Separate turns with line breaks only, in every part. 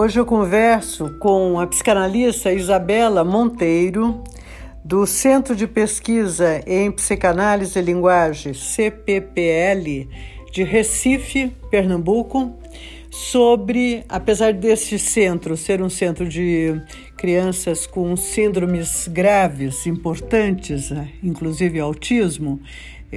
Hoje eu converso com a psicanalista Isabela Monteiro, do Centro de Pesquisa em Psicanálise e Linguagem, CPPL, de Recife, Pernambuco, sobre, apesar deste centro ser um centro de crianças com síndromes graves, importantes, inclusive autismo,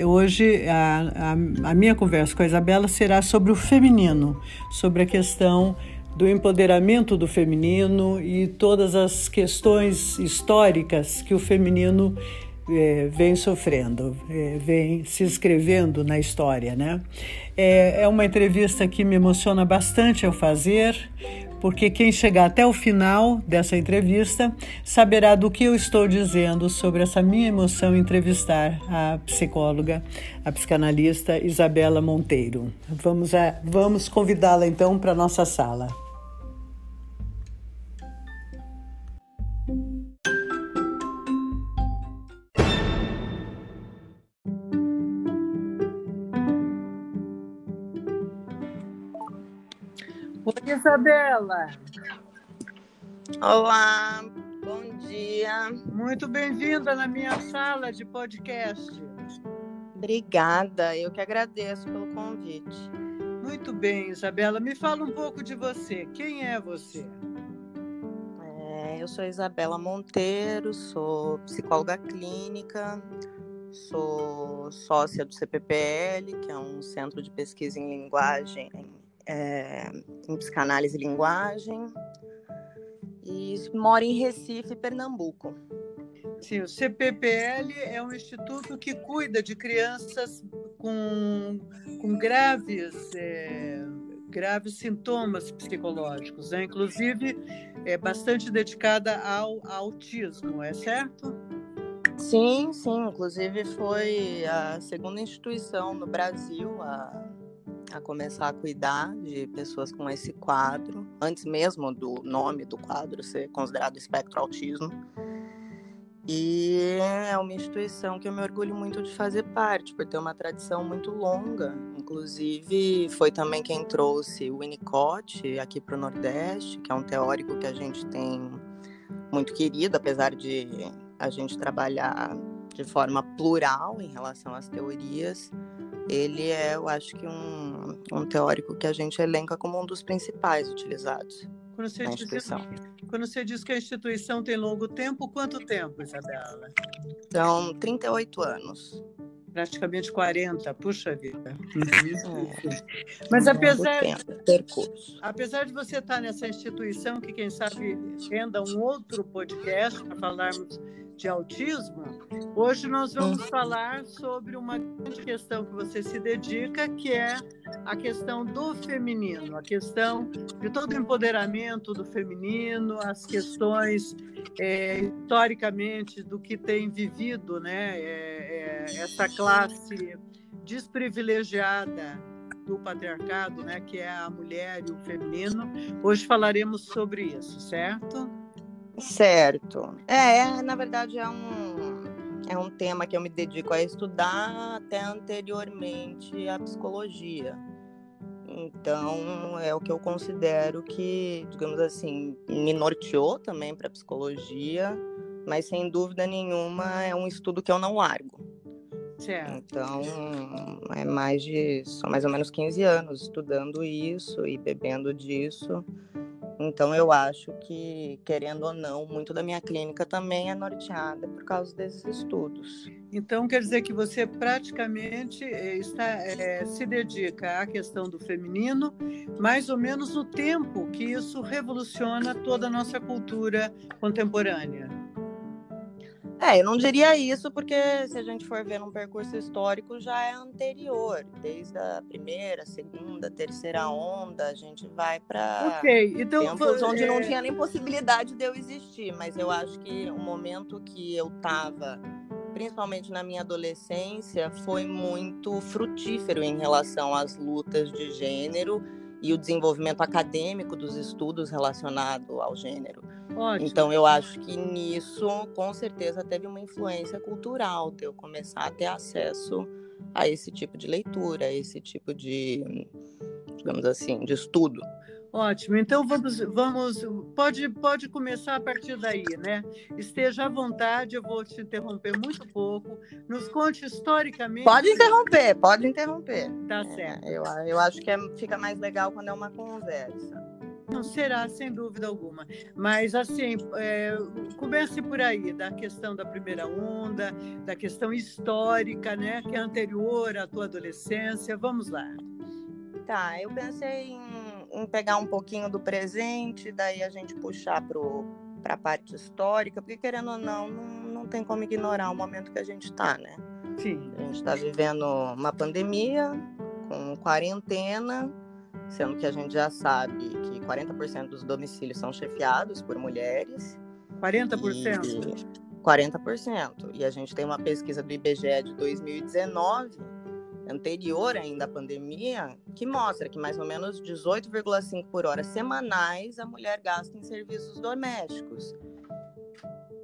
hoje a, a, a minha conversa com a Isabela será sobre o feminino, sobre a questão do empoderamento do feminino e todas as questões históricas que o feminino é, vem sofrendo, é, vem se escrevendo na história, né? É, é uma entrevista que me emociona bastante ao fazer, porque quem chegar até o final dessa entrevista saberá do que eu estou dizendo sobre essa minha emoção em entrevistar a psicóloga, a psicanalista Isabela Monteiro. Vamos, a, vamos convidá-la então para nossa sala. Oi, Isabela.
Olá, bom dia.
Muito bem-vinda na minha sala de podcast.
Obrigada, eu que agradeço pelo convite.
Muito bem, Isabela. Me fala um pouco de você. Quem é você?
É, eu sou Isabela Monteiro, sou psicóloga clínica, sou sócia do CPPL, que é um centro de pesquisa em linguagem, é, em psicanálise e linguagem, e moro em Recife, Pernambuco.
Sim, o CPPL é um instituto que cuida de crianças com, com graves, é, graves sintomas psicológicos, né? inclusive é bastante dedicada ao, ao autismo, é certo?
Sim, sim. Inclusive foi a segunda instituição no Brasil a a começar a cuidar de pessoas com esse quadro, antes mesmo do nome do quadro ser considerado espectro autismo. E é uma instituição que eu me orgulho muito de fazer parte, por ter uma tradição muito longa. Inclusive, foi também quem trouxe o Winnicott aqui para o Nordeste, que é um teórico que a gente tem muito querido, apesar de a gente trabalhar de forma plural em relação às teorias ele é, eu acho que um, um teórico que a gente elenca como um dos principais utilizados
quando você, na instituição. Diz, quando você diz que a instituição tem longo tempo, quanto tempo, Isabela?
São 38 anos.
Praticamente 40, puxa vida.
É. Mas apesar, tempo,
apesar de você estar nessa instituição, que quem sabe renda um outro podcast para falarmos de autismo, hoje nós vamos falar sobre uma grande questão que você se dedica, que é a questão do feminino, a questão de todo o empoderamento do feminino, as questões é, historicamente do que tem vivido, né, é, é, essa classe desprivilegiada do patriarcado, né, que é a mulher e o feminino. Hoje falaremos sobre isso, certo?
Certo. É, na verdade é um, é um tema que eu me dedico a estudar até anteriormente à psicologia. Então, é o que eu considero que, digamos assim, me norteou também para a psicologia, mas sem dúvida nenhuma é um estudo que eu não largo.
Certo.
Então, é mais de, são mais ou menos 15 anos estudando isso e bebendo disso. Então eu acho que, querendo ou não, muito da minha clínica também é norteada por causa desses estudos.
Então quer dizer que você praticamente eh, está, é, se dedica à questão do feminino, mais ou menos no tempo que isso revoluciona toda a nossa cultura contemporânea.
É, eu não diria isso porque se a gente for ver num percurso histórico já é anterior, desde a primeira, segunda, terceira onda, a gente vai para
okay, então,
tempos onde é... não tinha nem possibilidade de eu existir, mas eu acho que o momento que eu estava, principalmente na minha adolescência, foi muito frutífero em relação às lutas de gênero e o desenvolvimento acadêmico dos estudos relacionados ao gênero. Ótimo. Então eu acho que nisso com certeza teve uma influência cultural de eu começar a ter acesso a esse tipo de leitura, a esse tipo de, digamos assim, de estudo.
Ótimo. Então vamos, vamos, pode, pode começar a partir daí, né? Esteja à vontade. Eu vou te interromper muito pouco. Nos conte historicamente.
Pode interromper, pode interromper.
Tá certo.
É, eu, eu acho que é, fica mais legal quando é uma conversa.
Não será, sem dúvida alguma. Mas, assim, é, comece por aí, da questão da primeira onda, da questão histórica, né, que é anterior à tua adolescência. Vamos lá.
Tá, eu pensei em, em pegar um pouquinho do presente, daí a gente puxar para a parte histórica, porque, querendo ou não, não, não tem como ignorar o momento que a gente está, né?
Sim.
A gente está vivendo uma pandemia, com quarentena, sendo que a gente já sabe que 40% dos domicílios são chefiados por mulheres.
40%?
E 40%. E a gente tem uma pesquisa do IBGE de 2019, anterior ainda à pandemia, que mostra que mais ou menos 18,5 por hora semanais a mulher gasta em serviços domésticos.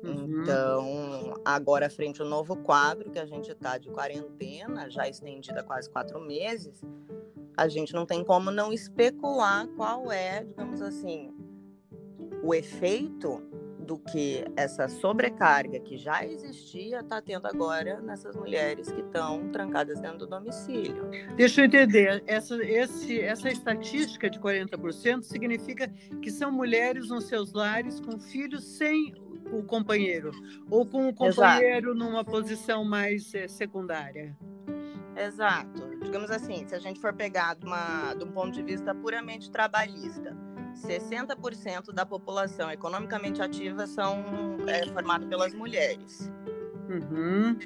Uhum. Então, agora, frente ao novo quadro, que a gente está de quarentena, já estendida quase quatro meses, a gente não tem como não especular qual é, digamos assim, o efeito do que essa sobrecarga que já existia está tendo agora nessas mulheres que estão trancadas dentro do domicílio.
Deixa eu entender, essa, esse, essa estatística de 40% significa que são mulheres nos seus lares com filhos sem o companheiro, ou com o companheiro Exato. numa posição mais é, secundária.
Exato. Digamos assim, se a gente for pegar de, uma, de um ponto de vista puramente trabalhista, 60% da população economicamente ativa são é, formada pelas mulheres.
Uhum.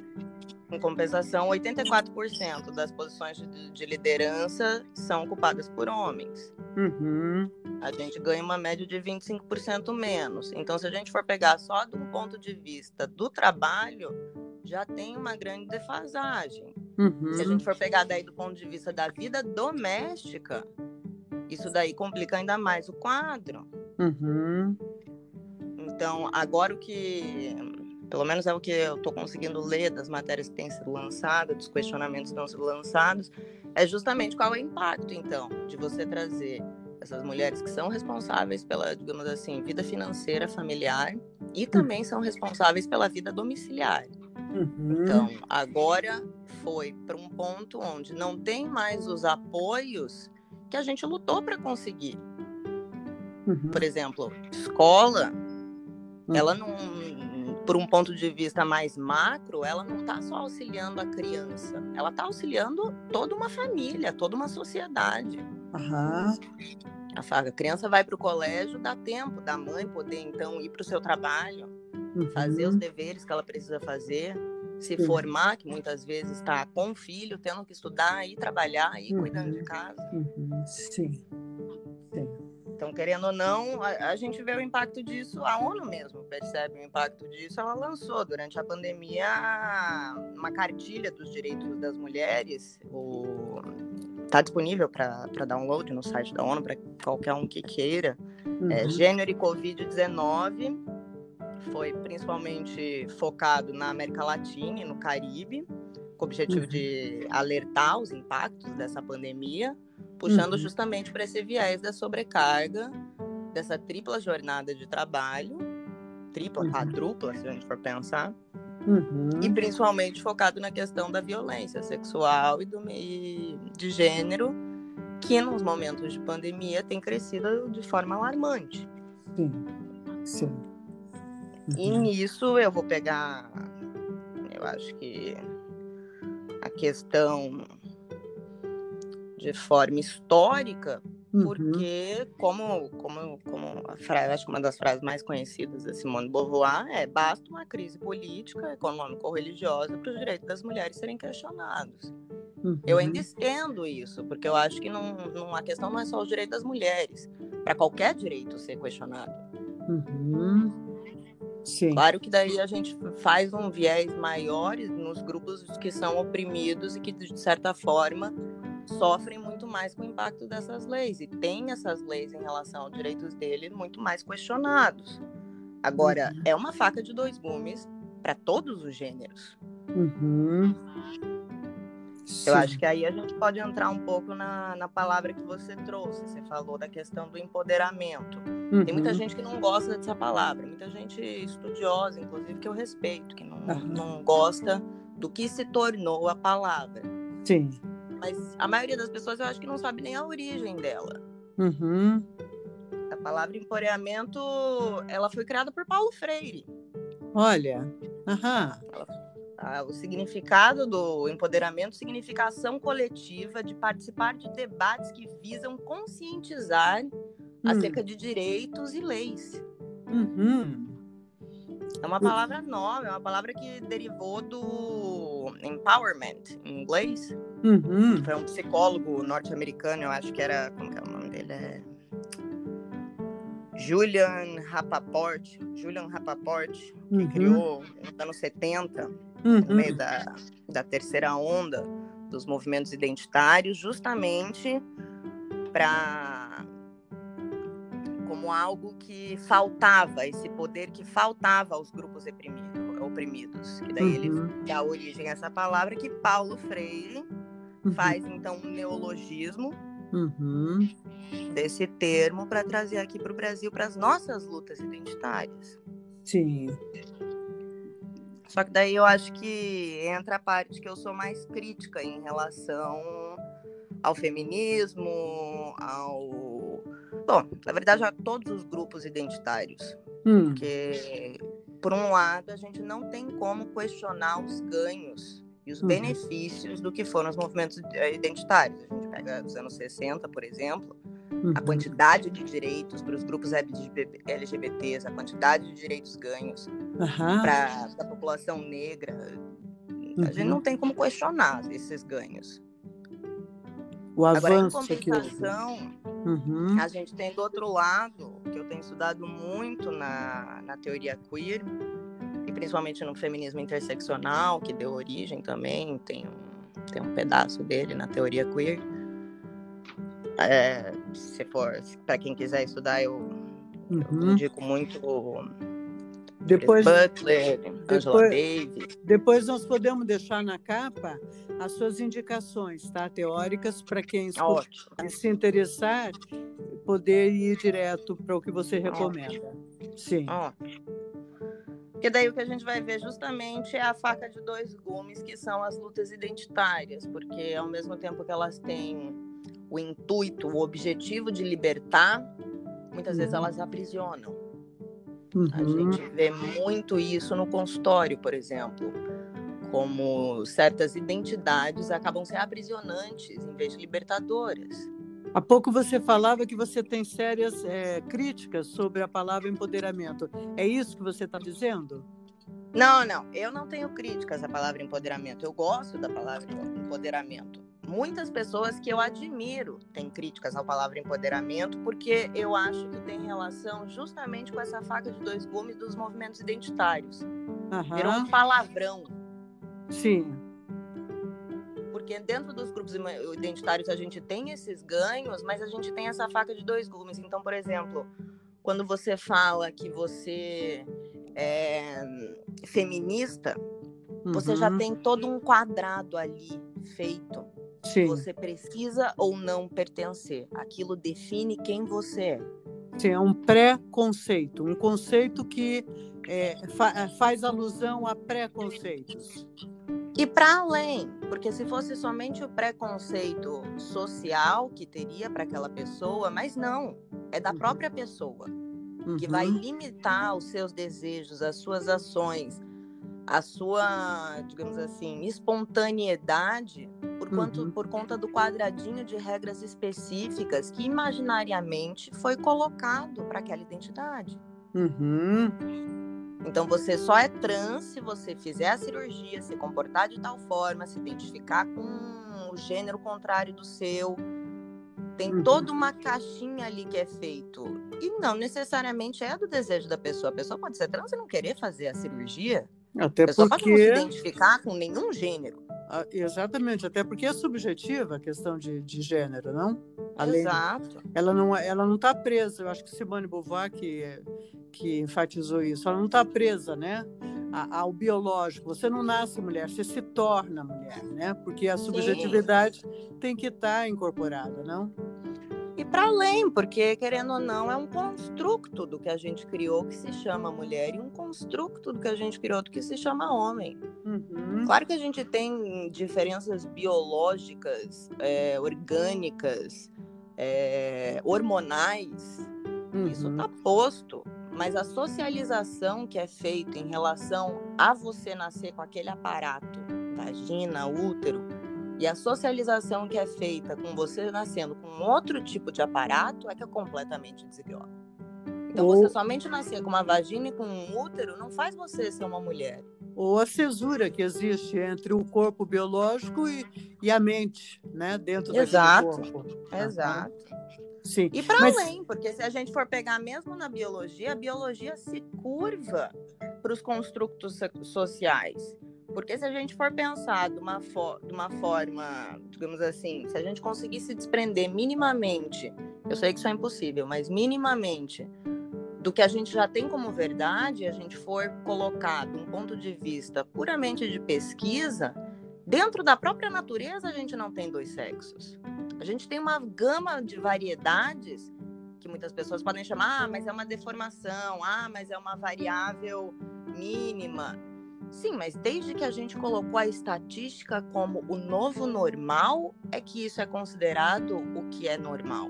Em compensação, 84% das posições de, de, liderança são ocupadas por homens.
Uhum.
A gente ganha uma média de 25% menos. Então, se a gente for pegar só de um ponto de vista do trabalho, já tem uma grande defasagem.
Uhum.
Se a gente for pegar daí do ponto de vista da vida doméstica, isso daí complica ainda mais o quadro.
Uhum.
Então, agora o que, pelo menos é o que eu estou conseguindo ler das matérias que têm sido lançadas, dos questionamentos que estão sendo lançados, é justamente qual é o impacto, então, de você trazer essas mulheres que são responsáveis pela, digamos assim, vida financeira familiar e também são responsáveis pela vida domiciliar.
Uhum.
Então, agora foi para um ponto onde não tem mais os apoios que a gente lutou para conseguir.
Uhum.
Por exemplo, escola, uhum. ela não, por um ponto de vista mais macro, ela não está só auxiliando a criança, ela está auxiliando toda uma família, toda uma sociedade.
Uhum.
A, criança vai para o colégio, dá tempo da mãe poder então ir para o seu trabalho, fazer os uhum. deveres que ela precisa fazer se Sim. formar, que muitas vezes está com o filho, tendo que estudar e trabalhar e uhum. cuidando de casa.
Uhum. Sim. Sim.
Então, querendo ou não, a, a, gente vê o impacto disso, a ONU mesmo percebe o impacto disso. Ela lançou durante a pandemia uma cartilha dos direitos das mulheres, está disponível para download no site da ONU para qualquer um que queira. É, uhum. É, Gênero e Covid-19 foi principalmente focado na América Latina e no Caribe, com o objetivo uhum. de alertar os impactos dessa pandemia, puxando uhum. justamente para esse viés da sobrecarga, dessa tripla jornada de trabalho, tripla, uhum. quadrupla, se a gente for pensar,
uhum.
e principalmente focado na questão da violência sexual e, do, e de gênero, que nos momentos de pandemia tem crescido de forma alarmante.
Sim, sim.
E uhum. nisso eu vou pegar, eu acho que a questão de forma histórica, uhum. porque como, como, como a frase, acho que uma das frases mais conhecidas da Simone de Beauvoir é basta uma crise política, econômica ou religiosa para os direitos das mulheres serem questionados.
Uhum.
Eu ainda estendo isso, porque eu acho que não, não, a questão não é só o direito das mulheres, para qualquer direito ser questionado.
Uhum. Sim.
Claro que daí a gente faz um viés maior nos grupos que são oprimidos e que, de certa forma, sofrem muito mais com o impacto dessas leis e tem essas leis em relação aos direitos dele muito mais questionados. Agora, uhum. é uma faca de dois gumes para todos os gêneros.
Uhum.
Sim. Eu acho que aí a gente pode entrar um pouco na, na palavra que você trouxe. Você falou da questão do empoderamento. Uhum. Tem muita uhum. gente que não gosta dessa palavra, muita gente estudiosa, inclusive, que eu respeito, que não, uhum. não gosta do que se tornou a palavra.
Sim.
Mas a maioria das pessoas eu acho que não sabe nem a origem dela.
Uhum.
A palavra empoderamento, ela foi criada por Paulo Freire.
Olha, aham.
Ela, o significado do empoderamento significa ação coletiva de participar de debates que visam conscientizar hum. acerca de direitos e leis.
Uhum.
É uma palavra nova, é uma palavra que derivou do empowerment em inglês.
Uhum.
Foi um psicólogo norte-americano, eu acho que era. Como que é o nome dele? É... Julian Rapaport. Julian Rapaport, que uhum. criou nos anos 70, uhum. no meio da, da terceira onda dos movimentos identitários, justamente para como algo que faltava, esse poder que faltava aos grupos oprimidos. Que daí uhum. ele dá origem a essa palavra que Paulo Freire uhum. faz então um neologismo
uhum.
desse termo para trazer aqui para o Brasil para as nossas lutas identitárias.
Sim.
Só que daí eu acho que entra a parte que eu sou mais crítica em relação ao feminismo, ao Bom, na verdade, a todos os grupos identitários.
Hum.
Porque, por um lado, a gente não tem como questionar os ganhos e os uhum. benefícios do que foram os movimentos eh, identitários. A gente pega os anos 60, por exemplo, uhum. a quantidade de direitos para os grupos LGBTs, a quantidade de direitos ganhos
uhum.
para a população negra. A gente não uhum. tem como questionar esses ganhos.
O avanço
Agora, em compensação,
uhum.
a gente tem do outro lado, que eu tenho estudado muito na, na teoria queer, e principalmente no feminismo interseccional, que deu origem também, tem um, tem um pedaço dele na teoria queer. É, se for, para quem quiser estudar, eu, uhum. eu indico muito
depois,
Butler, Angela Davis.
Depois nós podemos deixar na capa as suas indicações, tá? Teóricas, para quem escuta, se interessar, poder ir direto para o que você recomenda. Ótimo. Sim.
Ótimo. Porque daí o que a gente vai ver justamente é a faca de dois gumes, que são as lutas identitárias, porque ao mesmo tempo que elas têm o intuito, o objetivo de libertar, muitas uhum. vezes elas aprisionam.
Uhum.
A gente vê muito isso no consultório, por exemplo, como certas identidades acabam sendo aprisionantes em vez de libertadoras.
Há pouco você falava que você tem sérias é, críticas sobre a palavra empoderamento. É isso que você está dizendo?
Não, não. Eu não tenho críticas à palavra empoderamento. Eu gosto da palavra empoderamento muitas pessoas que eu admiro têm críticas à palavra empoderamento, porque eu acho que tem relação justamente com essa faca de dois gumes dos movimentos identitários.
Uhum.
Virou um palavrão.
Sim.
Porque dentro dos grupos identitários a gente tem esses ganhos, mas a gente tem essa faca de dois gumes. Então, por exemplo, quando você fala que você é feminista, uhum. você já uhum. tem todo um quadrado ali feito
Sim.
Você precisa ou não pertencer. Aquilo define quem você é.
Sim, é um pré-conceito, um conceito que é, fa faz alusão a preconceitos.
E para além, porque se fosse somente o preconceito social que teria para aquela pessoa, mas não, é da uhum. própria pessoa, uhum. que vai uhum. limitar os seus desejos, as suas ações, a sua, digamos assim, espontaneidade por, quanto, uhum. por conta do quadradinho de regras específicas que imaginariamente foi colocado para aquela identidade.
Uhum.
Então você só é trans se você fizer a cirurgia, se comportar de tal forma, se identificar com o gênero contrário do seu. Tem uhum. toda uma caixinha ali que é feito. E não necessariamente é do desejo da pessoa. A pessoa pode ser trans e não querer fazer a cirurgia.
Até
a pessoa
porque...
pode não se identificar com nenhum gênero.
Ah, exatamente, até porque é subjetiva a questão de, de gênero, não?
Exato.
Ela não é, ela não está presa. Eu acho que Simone Beauvoir que, que enfatizou isso. Ela não está presa, né? ao biológico. Você não nasce mulher, você se torna mulher, né? Porque a subjetividade Sim. tem que estar incorporada, não?
E para além, porque querendo ou não, é um construto do que a gente criou que se chama mulher e um construto do que a gente criou que se chama homem. Uhum. Claro que a gente tem diferenças biológicas, é, orgânicas, é, hormonais, uhum. isso está posto. Mas a socialização que é feita em relação a você nascer com aquele aparato, vagina, útero, e a socialização que é feita com você nascendo com outro tipo de aparato é que é completamente desigual. Então, Ou... você somente nascer com uma vagina e com um útero não faz você ser uma mulher.
Ou a cesura que existe entre o corpo biológico e, e a mente, né? Dentro
Exato.
corpo.
Exato.
Sim.
E para Mas... além, porque se a gente for pegar mesmo na biologia, a biologia se curva para os construtos sociais. Porque se a gente for pensar de uma, de uma forma, digamos assim, se a gente conseguir se desprender minimamente, eu sei que isso é impossível, mas minimamente do que a gente já tem como verdade, a gente for colocar de um ponto de vista puramente de pesquisa, dentro da própria natureza a gente não tem dois sexos. A gente tem uma gama de variedades que muitas pessoas podem chamar, ah, mas é uma deformação, ah, mas é uma variável mínima. Sim, mas desde que a gente colocou a estatística como o novo normal, é que isso é considerado o que é normal.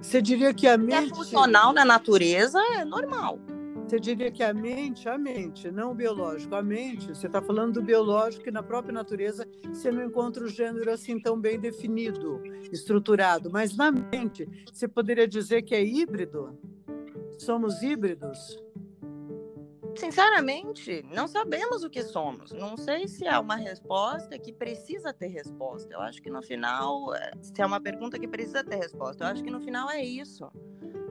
Você diria que a mente.
é funcional na natureza, é normal.
Você diria que a mente, a mente, não o biológico, a mente, você está falando do biológico e na própria natureza você não encontra o gênero assim tão bem definido, estruturado, mas na mente você poderia dizer que é híbrido? Somos híbridos?
Sinceramente, não sabemos o que somos. Não sei se é uma resposta que precisa ter resposta. Eu acho que no final, eh, se é uma pergunta que precisa ter resposta, eu acho que no final é isso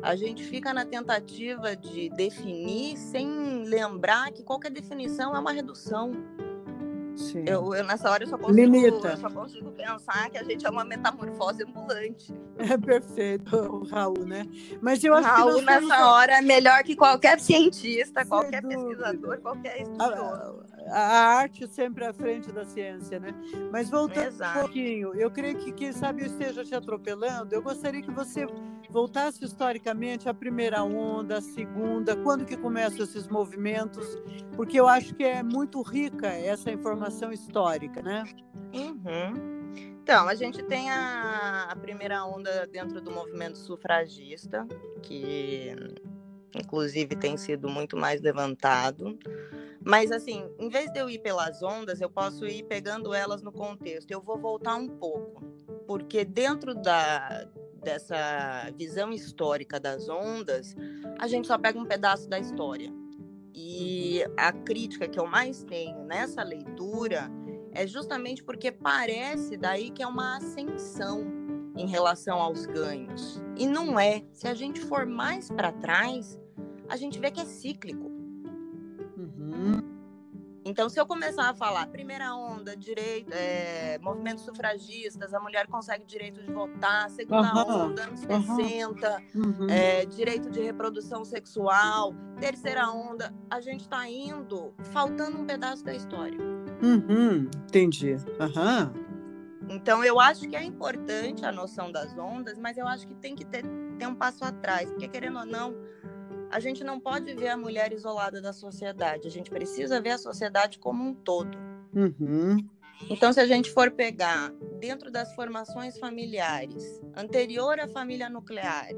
a gente fica na tentativa de definir sem lembrar que qualquer definição é uma redução. Sim. Eu, eu, nessa hora eu só, consigo, eu só consigo pensar que a gente é uma metamorfose ambulante.
É perfeito, o Raul, né? Mas eu acho
Raul,
que
nessa hora, é melhor que qualquer cientista, Sem qualquer dúvida. pesquisador, qualquer estudioso.
A, a, arte sempre à frente da ciência, né? Mas voltando Exato. um pouquinho, eu creio que, quem sabe, eu esteja te atropelando. Eu gostaria que você voltasse historicamente à primeira onda, a segunda, quando que começam esses movimentos, porque eu acho que é muito rica essa informação histórica, né?
Uhum. Então, a gente tem a, a, primeira onda dentro do movimento sufragista, que inclusive tem sido muito mais levantado. Mas, assim, em vez de eu ir pelas ondas, eu posso ir pegando elas no contexto. Eu vou voltar um pouco, porque dentro da, dessa visão histórica das ondas, a gente só pega um pedaço da história. E uhum. a crítica que eu mais tenho nessa leitura é justamente porque parece daí que é uma ascensão em relação aos ganhos. E não é. Se a gente for mais para trás, a gente vê que é cíclico. Uhum. Então, se eu começar a falar primeira onda, direito, é, movimentos sufragistas, a mulher consegue direito de votar, segunda uhum, onda, anos uhum, 60, uhum. é, direito de reprodução sexual, terceira onda, a gente está indo faltando um pedaço da história.
Uhum, entendi.
Então, eu acho que é importante a noção das ondas, mas eu acho que tem que ter, ter um passo atrás, porque querendo ou não a gente não pode ver a mulher isolada da sociedade, a gente precisa ver a sociedade como um todo. Uhum. Então, se a gente for pegar dentro das formações familiares, anterior à família nuclear,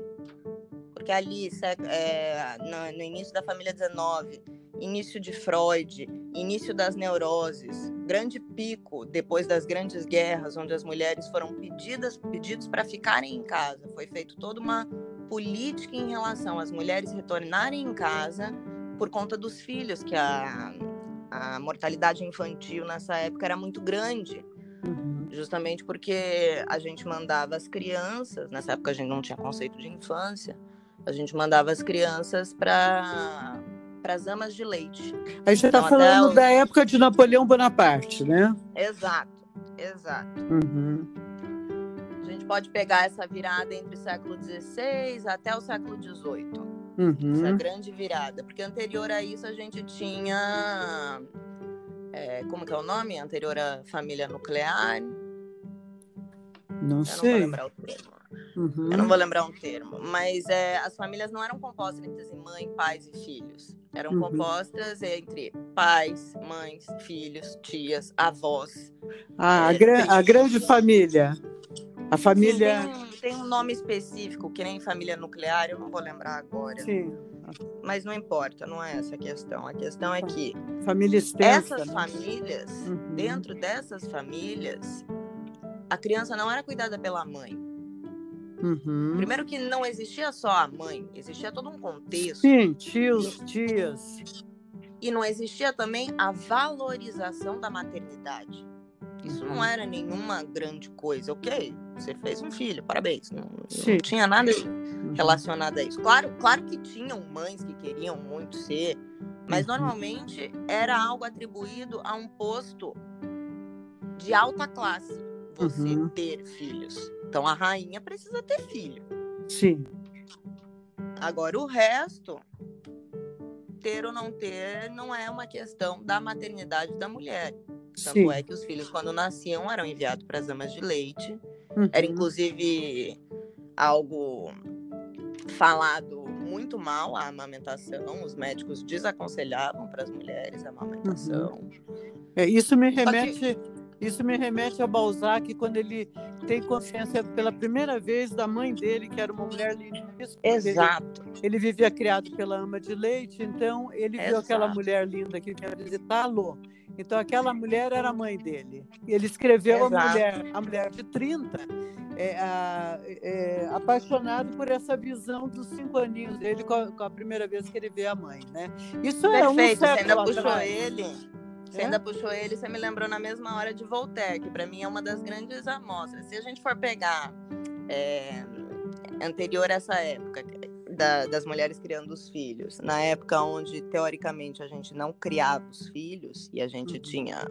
porque ali, é, no, no início da família 19, início de Freud, início das neuroses, grande pico depois das grandes guerras, onde as mulheres foram pedidas, pedidos para ficarem em casa, foi feito toda uma política em relação às mulheres retornarem em casa por conta dos filhos, que a, a mortalidade infantil nessa época era muito grande. Uhum. Justamente porque a gente mandava as crianças, nessa época a gente não tinha conceito de infância, a gente mandava as crianças para para as amas de leite.
A gente está então, falando da época de Napoleão Bonaparte, né?
Exato, exato. Uhum gente pode pegar essa virada entre o século XVI até o século XVIII.
Uhum.
Essa grande virada. Porque anterior a isso a gente tinha. É, como que é o nome? Anterior à família nuclear.
Não
Eu
sei.
não vou lembrar o termo.
Uhum.
Eu não vou lembrar um termo. Mas é, as famílias não eram compostas entre mãe, pais e filhos. Eram
Uhum.
compostas entre pais, mães, filhos, tias, avós.
Ah, a,
É,
gran- a grande família. A
Sim,
família.
tem, um, tem um nome específico, que nem família nuclear, eu não vou lembrar agora.
Sim,
Mas não importa, não é essa a questão. A questão é que
família extensa.
essas
né?
famílias,
Uhum.
dentro dessas famílias, a criança não era cuidada pela mãe.
Uhum.
Primeiro que não existia só a mãe, existia todo um contexto.
Sim, tios, tias.
E não existia também a valorização da maternidade. Isso não
Uhum.
era nenhuma grande coisa, ok? Você fez um filho, parabéns. Não, não tinha nada
Uhum.
relacionado a isso. Claro, claro que tinham mães que queriam muito ser, mas
Uhum.
normalmente era algo atribuído a um posto de alta classe. Você
Uhum.
ter filhos. Então a rainha precisa ter filho.
Sim.
Agora o resto, ter ou não ter, não é uma questão da maternidade da mulher. Tanto
Sim.
é que os filhos, quando nasciam, eram enviados para as amas de leite.
Uhum.
Era inclusive algo falado muito mal a amamentação. Os médicos desaconselhavam para as mulheres a amamentação.
É, isso me
que-
remete, isso me remete ao Balzac quando ele tem consciência pela primeira vez da mãe dele, que era uma mulher lindíssima. porque ele-
Exato.
Ele, vivia criado pela ama de leite, então ele viu aquela
Exato.
mulher linda que quer visitá-lo. Então aquela mulher era a mãe dele. Ele escreveu a mulher, a mulher de 30, é, a- é, apaixonado por essa visão dos cinco aninhos dele com a, com a primeira vez que ele vê a mãe, né? Isso é um
Perfeito. Você ainda
século
puxou
atrás.
ele. Você
É?
ainda puxou ele, você me lembrou na mesma hora de Voltaire, que para mim é uma das grandes amostras. Se a gente for pegar é, anterior a essa época da- das mulheres criando os filhos, na época onde teoricamente a gente não criava os filhos e a gente
Uhum.
tinha,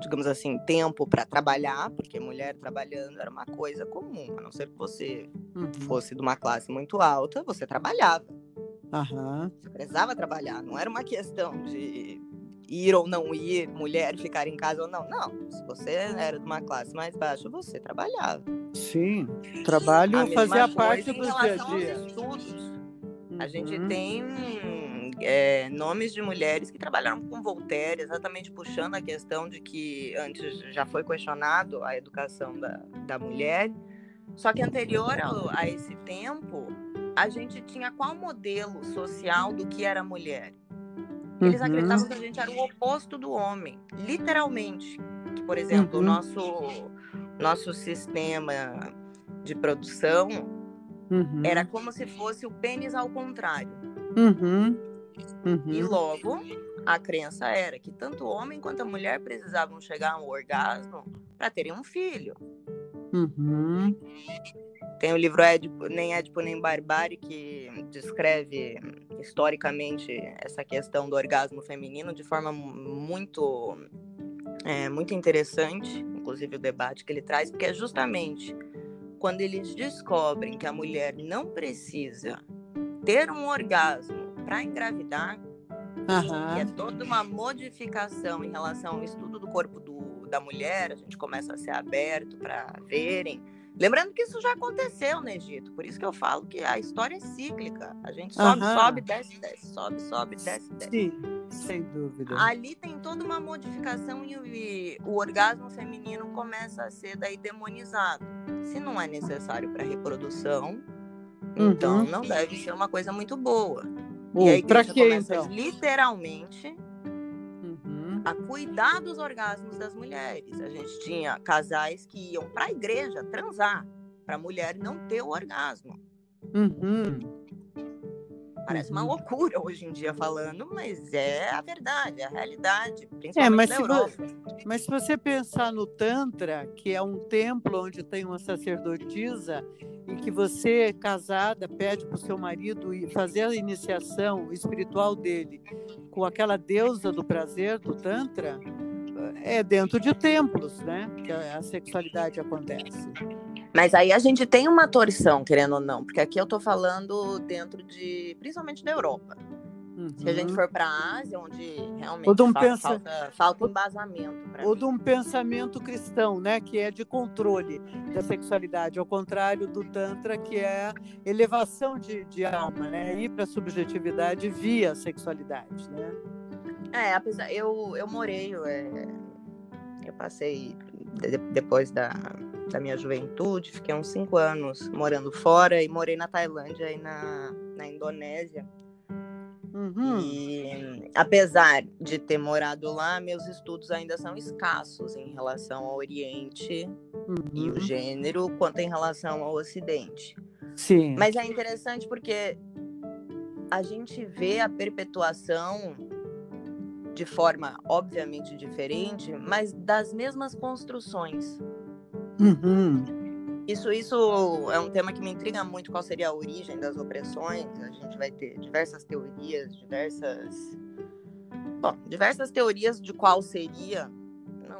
digamos assim, tempo para trabalhar, porque mulher trabalhando era uma coisa comum, a não ser que você
Uhum.
fosse de uma classe muito alta, você trabalhava.
Aham.
Você precisava trabalhar, não era uma questão de ir ou não ir, mulher ficar em casa ou não. Não, se você era de uma classe mais baixa, você trabalhava.
Sim, trabalho
A
fazia parte do dia a
relação
dia.
aos estudos. A gente
Uhum.
tem é, nomes de mulheres que trabalharam com Voltaire, exatamente puxando a questão de que antes já foi questionado a educação da, da mulher, só que anterior ao- a esse tempo, a gente tinha qual modelo social do que era mulher? Eles
Uhum.
acreditavam que a gente era o oposto do homem, literalmente. Que, por exemplo,
Uhum.
o nosso, nosso sistema de produção
Uhum.
era como se fosse o pênis ao contrário.
Uhum. Uhum.
E logo, a crença era que tanto o homem quanto a mulher precisavam chegar a um orgasmo para terem um filho.
Uhum.
Tem o livro Édipo, Nem Édipo Nem Barbárie, que descreve historicamente essa questão do orgasmo feminino de forma mu- muito, é, muito interessante, inclusive o debate que ele traz, porque é justamente quando eles descobrem que a mulher não precisa ter um orgasmo para engravidar, que é toda uma modificação em relação ao estudo do corpo do, da mulher, a gente começa a ser aberto para verem. Lembrando que isso já aconteceu no Egito, por isso que eu falo que a história é cíclica. A gente sobe,
Aham.
sobe, desce, desce, sobe, sobe, desce, desce.
Sim, sem dúvida.
Ali tem toda uma modificação e o, o orgasmo feminino começa a ser daí demonizado. Se não é necessário para reprodução, então
Uhum.
não deve ser uma coisa muito boa.
Bom,
e a
pra
igreja
quê,
começa
então?
literalmente. A cuidar dos orgasmos das mulheres. A gente tinha casais que iam para a igreja transar, para a mulher não ter o orgasmo.
Uhum.
Parece uma
Uhum.
loucura hoje em dia falando, mas é a verdade, é a realidade,
É,
principalmente
mas
na Europa.
mas se você pensar no Tantra, que é um templo onde tem uma sacerdotisa, e que você, casada, pede para o seu marido fazer a iniciação espiritual dele com aquela deusa do prazer do Tantra, é dentro de templos, né? Que a sexualidade acontece.
Mas aí a gente tem uma torção, querendo ou não, porque aqui eu tô falando dentro de, principalmente da Europa. Uhum. Se a gente uhum. for para a Ásia, onde realmente um falta, pensa... falta, falta embasamento.
Ou de um pensamento cristão, né, que é de controle da sexualidade, ao contrário do Tantra, que é elevação de, de alma, né, ir para a subjetividade via sexualidade. Né?
É, apesar. Eu, eu morei, eu, é, eu passei de, depois da, da minha juventude, fiquei uns cinco anos morando fora e morei na Tailândia e na, na Indonésia. Uhum. E apesar de ter morado lá, meus estudos ainda são escassos em relação ao Oriente uhum. e o uhum. gênero, quanto em relação ao Ocidente.
Sim.
Mas é interessante porque a gente vê a perpetuação de forma obviamente diferente, mas das mesmas construções.
Uhum.
Isso, isso é um tema que me intriga muito, qual seria a origem das opressões. A gente vai ter diversas teorias, diversas. Bom, diversas teorias de qual seria.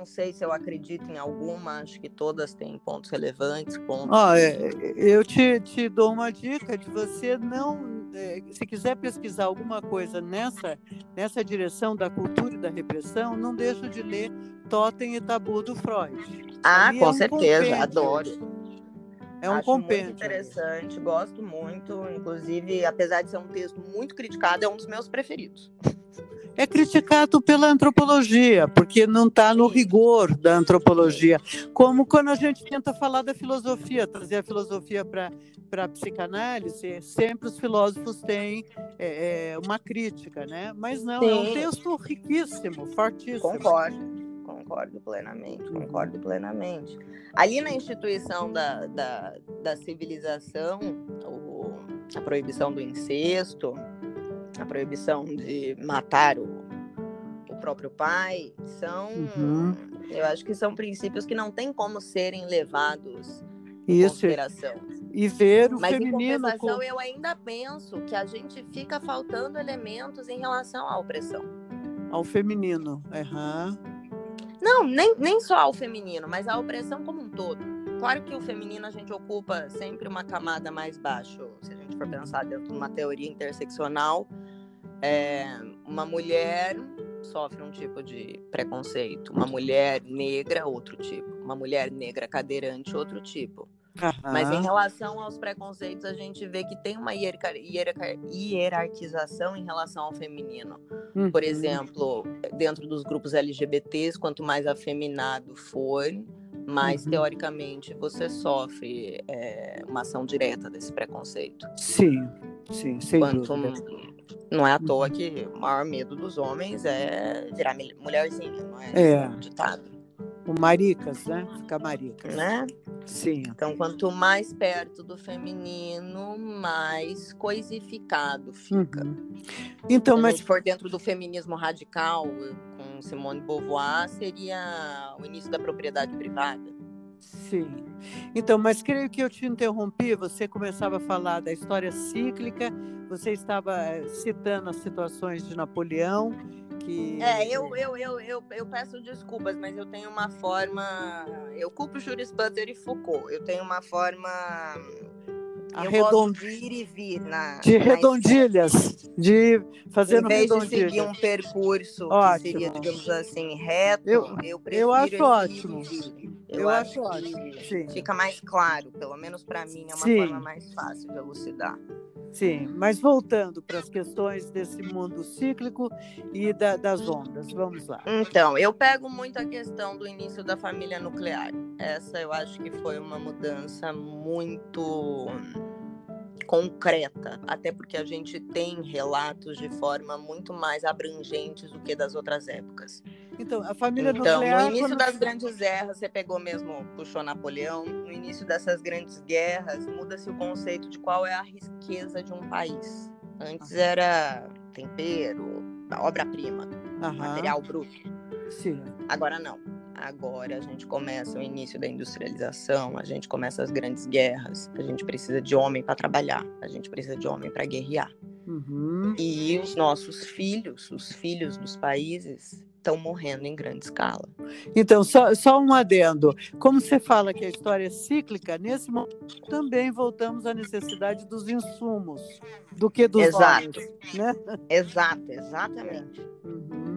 Não sei se eu acredito em alguma, acho que todas têm pontos relevantes. Pontos...
Oh, é, eu te, te dou uma dica de você não. É, se quiser pesquisar alguma coisa nessa, nessa direção da cultura e da repressão, não deixa de ler Totem e Tabu do Freud.
Ah, Ali com é um certeza, adoro.
É um Acho compêndio.
muito interessante, gosto muito. Inclusive, apesar de ser um texto muito criticado, é um dos meus preferidos.
É criticado pela antropologia, porque não está no rigor da antropologia. Como quando a gente tenta falar da filosofia, trazer a filosofia para a psicanálise, sempre os filósofos têm é, é, uma crítica, né? Mas não, Sim. é um texto riquíssimo, fortíssimo.
Concordo concordo plenamente, concordo plenamente. Ali na instituição da, da, da civilização, o, a proibição do incesto, a proibição de matar o, o próprio pai, são, uhum. eu acho que são princípios que não tem como serem levados em Isso. consideração.
E ver o
Mas
feminino.
Mas em compensação, com... eu ainda penso que a gente fica faltando elementos em relação à opressão.
Ao feminino, uhum.
Não, nem, nem só ao feminino, mas à opressão como um todo. Claro que o feminino a gente ocupa sempre uma camada mais baixa. Se a gente for pensar dentro de uma teoria interseccional, é, uma mulher sofre um tipo de preconceito, uma mulher negra, outro tipo, uma mulher negra cadeirante, outro tipo. Uhum. Mas em relação aos preconceitos, a gente vê que tem uma hierarquização em relação ao feminino. Uhum. Por exemplo, dentro dos grupos LGBTs, quanto mais afeminado for, mais uhum. teoricamente você sofre é, uma ação direta desse preconceito.
Sim, sim, sem Quanto,
Não é à toa uhum. que o maior medo dos homens é virar mulherzinha, não é? É. Ditado.
O maricas, né? Ficar maricas.
Né?
Sim.
Então, quanto mais perto do feminino, mais coisificado fica. Uhum.
Então,
Se
mas
for dentro do feminismo radical, com Simone Beauvoir, seria o início da propriedade privada.
Sim. Então, mas creio que eu te interrompi, você começava a falar da história cíclica, você estava eh, citando as situações de Napoleão que.
É, eu, eu, eu, eu, eu peço desculpas, mas eu tenho uma forma. Eu culpo Juris Butler e Foucault. Eu tenho uma forma.
Arredond...
de ir e vir na.
De na redondilhas. De fazer
Em vez de seguir um percurso ótimo. que seria, digamos assim, reto, eu, eu prefiro.
Eu acho ótimo.
Eu, eu acho, ótimo. Sim. Fica mais claro, pelo menos para mim, é uma Sim. forma mais fácil de elucidar.
Sim, mas voltando para as questões desse mundo cíclico e da, das ondas, vamos lá.
Então, eu pego muito a questão do início da família nuclear. Essa eu acho que foi uma mudança muito concreta, até porque a gente tem relatos de forma muito mais abrangentes do que das outras épocas.
Então, a família
então,
nuclear.
No início das grandes guerras, você pegou mesmo, puxou Napoleão. No início dessas grandes guerras, muda-se o conceito de qual é a riqueza de um país. Antes era tempero, obra-prima, material bruto.
Sim.
Agora não. Agora a gente começa o início da industrialização, a gente começa as grandes guerras, a gente precisa de homem para trabalhar, a gente precisa de homem para guerrear.
Uhum.
E os nossos filhos, os filhos dos países, estão morrendo em grande escala.
Então, só, só um adendo. Como você fala que a história é cíclica, nesse momento também voltamos à necessidade dos insumos do que dos
Exato.
homens, né?
Exato, exatamente.
Uhum.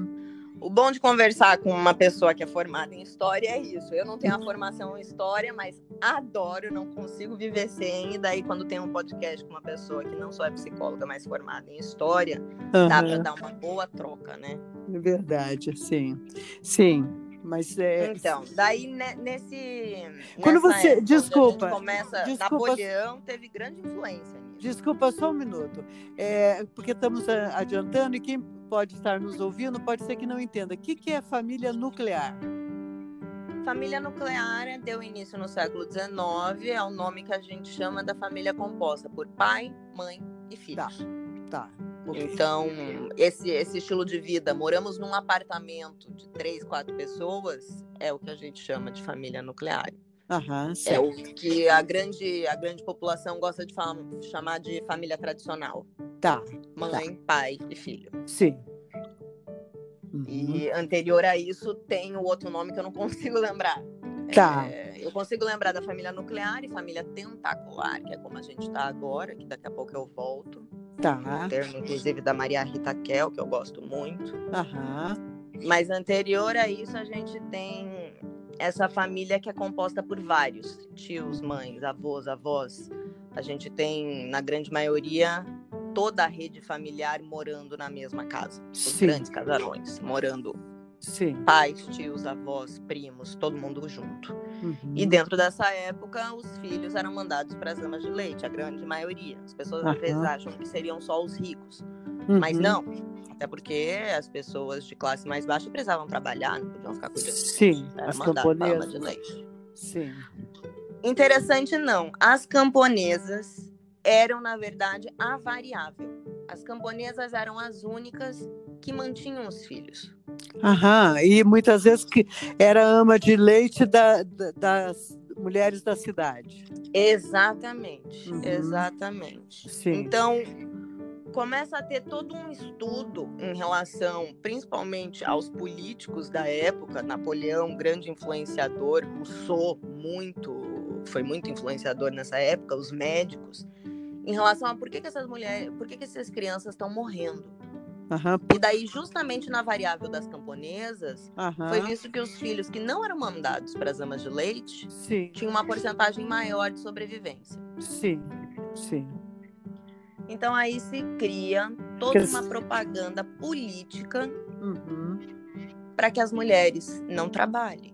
O bom de conversar com uma pessoa que é formada em história é isso. Eu não tenho a formação em história, mas adoro, não consigo viver sem. E daí, quando tem um podcast com uma pessoa que não só é psicóloga, mas formada em história, dá para dar uma boa troca, né?
É verdade, sim. Sim, mas é.
Então, daí ne- nesse.
Quando você-
época,
desculpa,
começa,
desculpa.
Napoleão teve grande influência nisso.
Desculpa só um minuto, é, porque estamos adiantando e quem pode estar nos ouvindo pode ser que não entenda. O que, que é família nuclear?
Família nuclear deu início no século XIX, é o nome que a gente chama da família composta por pai, mãe e filhos.
Tá. ok.
Então, esse, esse estilo de vida, moramos num apartamento de três, quatro pessoas, é o que a gente chama de família nuclear.
Aham,
É o que a grande, a grande população gosta de fam- chamar de família tradicional.
Tá,
Mãe, pai e filho.
sim. Uhum.
E anterior a isso tem o outro nome que eu não consigo lembrar.
Tá.
É, eu consigo lembrar da família nuclear e família tentacular, que é como a gente está agora, que daqui a pouco eu volto.
Tá.
Um termo, inclusive, da Maria Rita Kel, que eu gosto muito.
Aham.
Mas anterior a isso, a gente tem essa família que é composta por vários tios, mães, avós, avós. A gente tem, na grande maioria, toda a rede familiar morando na mesma casa. Os
Sim.
grandes casarões, morando
Sim.
pais, tios, avós, primos, todo mundo junto.
Uhum.
E dentro dessa época, os filhos eram mandados para as amas de leite, a grande maioria. As pessoas às vezes acham que seriam só os ricos,
Uhum.
mas não. Até porque as pessoas de classe mais baixa precisavam trabalhar, não podiam ficar cuidando.
Sim,
Era
as
ama de
camponesas.
leite.
Sim.
Interessante não. As camponesas eram, na verdade, a variável. As camponesas eram as únicas que mantinham os filhos.
Aham. E muitas vezes que era ama de leite da- da- das mulheres da cidade.
Exatamente,
Uhum.
exatamente.
Sim.
Então, começa a ter todo um estudo em relação, principalmente aos políticos da época, Napoleão, grande influenciador, Rousseau, muito, foi muito influenciador nessa época, os médicos, em relação a por que, que essas mulheres, por que, que essas crianças estão morrendo.
Aham.
E daí, justamente na variável das camponesas,
Aham.
foi visto que os filhos que não eram mandados para as amas de leite
Sim.
tinham uma porcentagem maior de sobrevivência.
Sim. Sim.
Então aí se cria toda uma propaganda política
Uhum.
para que as mulheres não trabalhem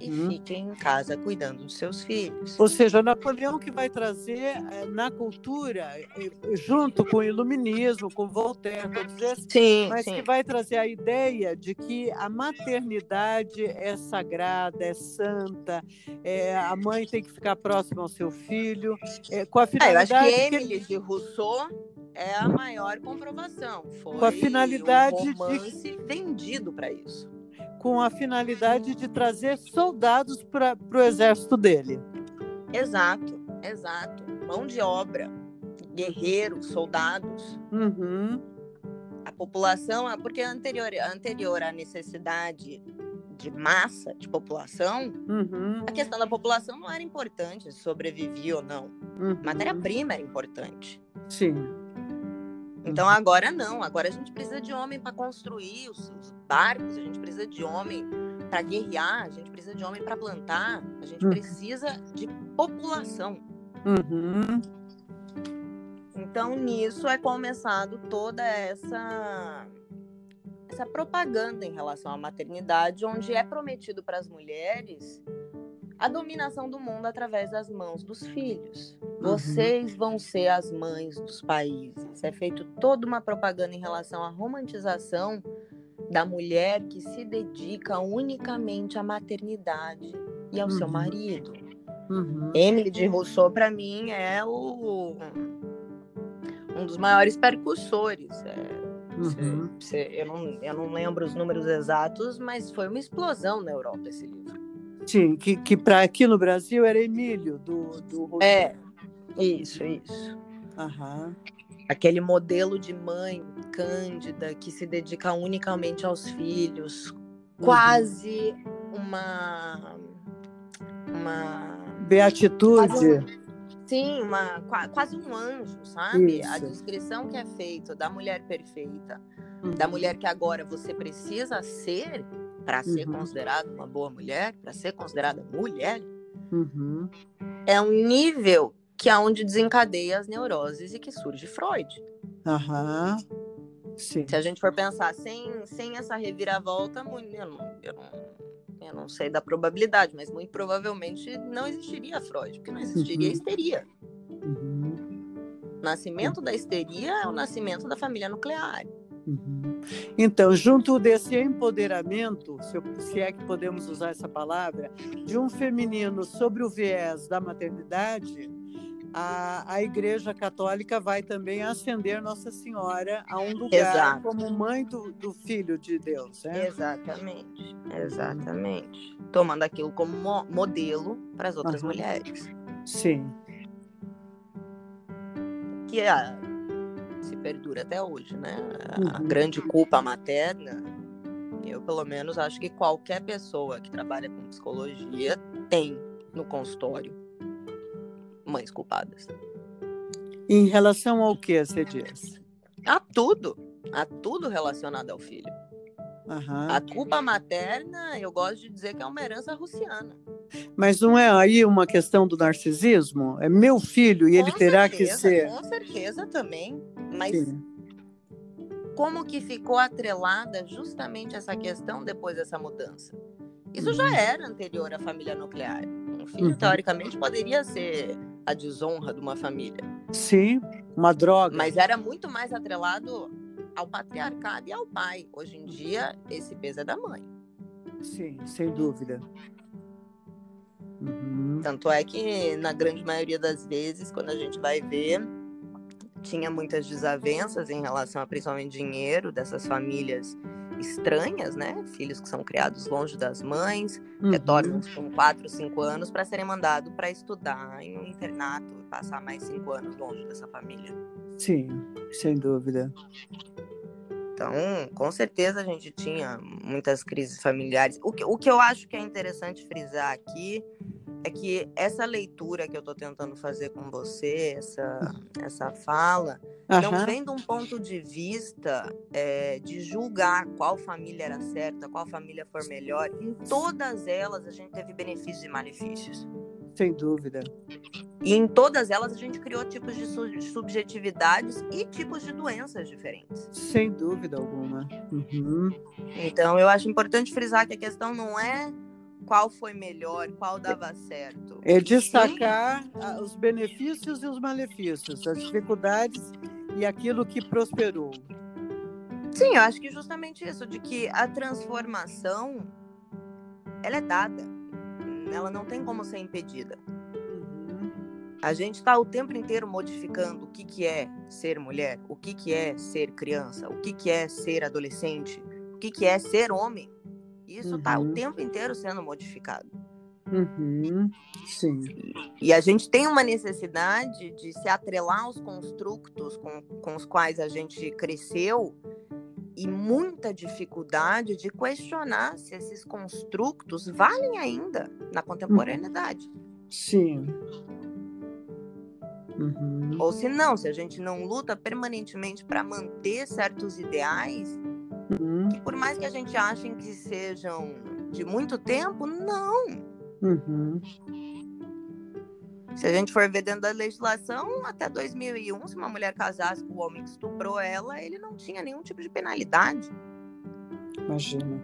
e
Uhum.
fiquem em casa cuidando dos seus filhos.
Ou seja, Napoleão que vai trazer eh, na cultura, eh, junto com o iluminismo, com Voltaire, todos esses,
Sim,
mas
sim.
que vai trazer a ideia de que a maternidade é sagrada, é santa, é, a mãe tem que ficar próxima ao seu filho, é, com a
É, eu
finalidade
acho que
que-
Emily de Rousseau é a maior comprovação. Foi
Com a finalidade
um
de-
romance vendido para isso.
Com a finalidade de trazer soldados para o exército dele.
Exato, exato. Mão de obra, guerreiros, soldados.
Uhum,
A população, porque anterior, anterior à necessidade de massa de população,
uhum,
a questão da população não era importante, se sobrevivia ou não.
uhum.
Matéria-prima era importante.
Sim.
Então agora não, agora a gente precisa de homem para construir os, os barcos, a gente precisa de homem para guerrear, a gente precisa de homem para plantar, a gente
Hum.
precisa de população.
Uhum,
Então nisso é começado toda essa essa propaganda em relação à maternidade, onde é prometido para as mulheres a dominação do mundo através das mãos dos filhos. Vocês vão ser as mães dos países. É feito toda uma propaganda em relação à romantização da mulher que se dedica unicamente à maternidade e ao seu
Uhum.
marido.
uhum.
Emily de Rousseau, para mim, é o um dos maiores percussores. É,
Uhum.
cê- eu, não, eu não lembro os números exatos, mas foi uma explosão na Europa esse livro.
Sim, que, que para aqui no Brasil era Emílio, do, do
É, isso, isso.
Aham.
Aquele modelo de mãe cândida que se dedica unicamente aos filhos, quase uma uma
beatitude.
Um, sim, uma quase um anjo, sabe? Isso. A descrição que é feita da mulher perfeita, uhum. da mulher que agora você precisa ser para ser uhum. considerada uma boa mulher, para ser considerada mulher, uhum. é um nível que é onde desencadeia as neuroses e que surge Freud.
Aham. Sim.
Se a gente for pensar sem, sem essa reviravolta, eu não, eu, não, eu não sei da probabilidade, mas muito provavelmente não existiria Freud, porque não existiria uhum. histeria. Uhum. O nascimento da histeria é o nascimento da família nuclear.
Uhum. Então, junto desse empoderamento, se, é que podemos usar essa palavra, de um feminino sobre o viés da maternidade, a, a Igreja Católica vai também ascender Nossa Senhora a um lugar Exato. como mãe do, do Filho de Deus. Né?
Exatamente, exatamente. Tomando aquilo como modelo para as outras uhum. mulheres.
Sim.
Que é, se perdura até hoje, né? A uhum. grande culpa materna, eu pelo menos acho que qualquer pessoa que trabalha com psicologia tem no consultório mães culpadas.
Em relação ao que você diz?
A tudo. A tudo relacionado ao filho. Uhum. A culpa materna, eu gosto de dizer que é uma herança russiana.
Mas não é aí uma questão do narcisismo? É meu filho e com ele terá certeza, que ser.
Com certeza também. Mas Sim. como que ficou atrelada justamente essa questão depois dessa mudança? Isso uhum. já era anterior à família nuclear. Um filho, uhum. teoricamente, poderia ser a desonra de uma família.
Sim, uma droga.
Mas era muito mais atrelado ao patriarcado e ao pai. Hoje em dia, esse peso é da mãe.
Sim, sem dúvida.
Uhum. Tanto é que, na grande maioria das vezes, quando a gente vai ver, tinha muitas desavenças em relação a principalmente dinheiro dessas famílias estranhas, né? Filhos que são criados longe das mães, uhum. retornam com 4, 5 anos para serem mandados para estudar em um internato e passar mais 5 anos longe dessa família.
Sim, sem dúvida.
Então, com certeza a gente tinha muitas crises familiares. O que, o que eu acho que é interessante frisar aqui é que essa leitura que eu estou tentando fazer com você, essa, essa fala, uhum. não vem de um ponto de vista é, de julgar qual família era certa, qual família for melhor. Em todas elas a gente teve benefícios e malefícios.
Sem dúvida.
E em todas elas a gente criou tipos de subjetividades e tipos de doenças diferentes.
Sem dúvida alguma. Uhum.
Então eu acho importante frisar que a questão não é qual foi melhor, qual dava certo.
É destacar Sim. os benefícios e os malefícios, as dificuldades e aquilo que prosperou.
Sim, eu acho que justamente isso, de que a transformação ela é dada, ela não tem como ser impedida. Uhum. A gente está o tempo inteiro modificando o que, que é ser mulher, o que, que é ser criança, o que, que é ser adolescente, o que, que é ser homem. Isso está uhum. o tempo inteiro sendo modificado.
Uhum. Sim.
E, e, a gente tem uma necessidade de se atrelar aos construtos com, com os quais a gente cresceu e muita dificuldade de questionar se esses construtos valem ainda na contemporaneidade.
Sim. Uhum.
Ou se não, se a gente não luta permanentemente para manter certos ideais, Uhum. Que por mais que a gente ache que sejam de muito tempo, não.
Uhum.
Se a gente for ver dentro da legislação, até 2001, se uma mulher casasse com o homem que estuprou ela, ele não tinha nenhum tipo de penalidade.
Imagina.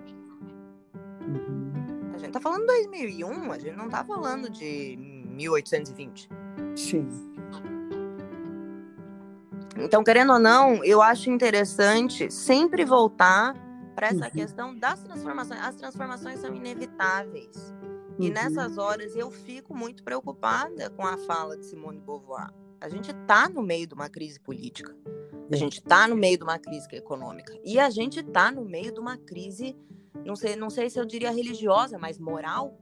Uhum. A gente tá falando de 2001, a gente não tá falando de 1820.
Sim.
Então, querendo ou não, eu acho interessante sempre voltar para essa uhum. questão das transformações. As transformações são inevitáveis. E uhum. nessas horas eu fico muito preocupada com a fala de Simone Beauvoir. A gente está no meio de uma crise política. A gente está no meio de uma crise econômica. E a gente está no meio de uma crise, não sei, não sei se eu diria religiosa, mas moral.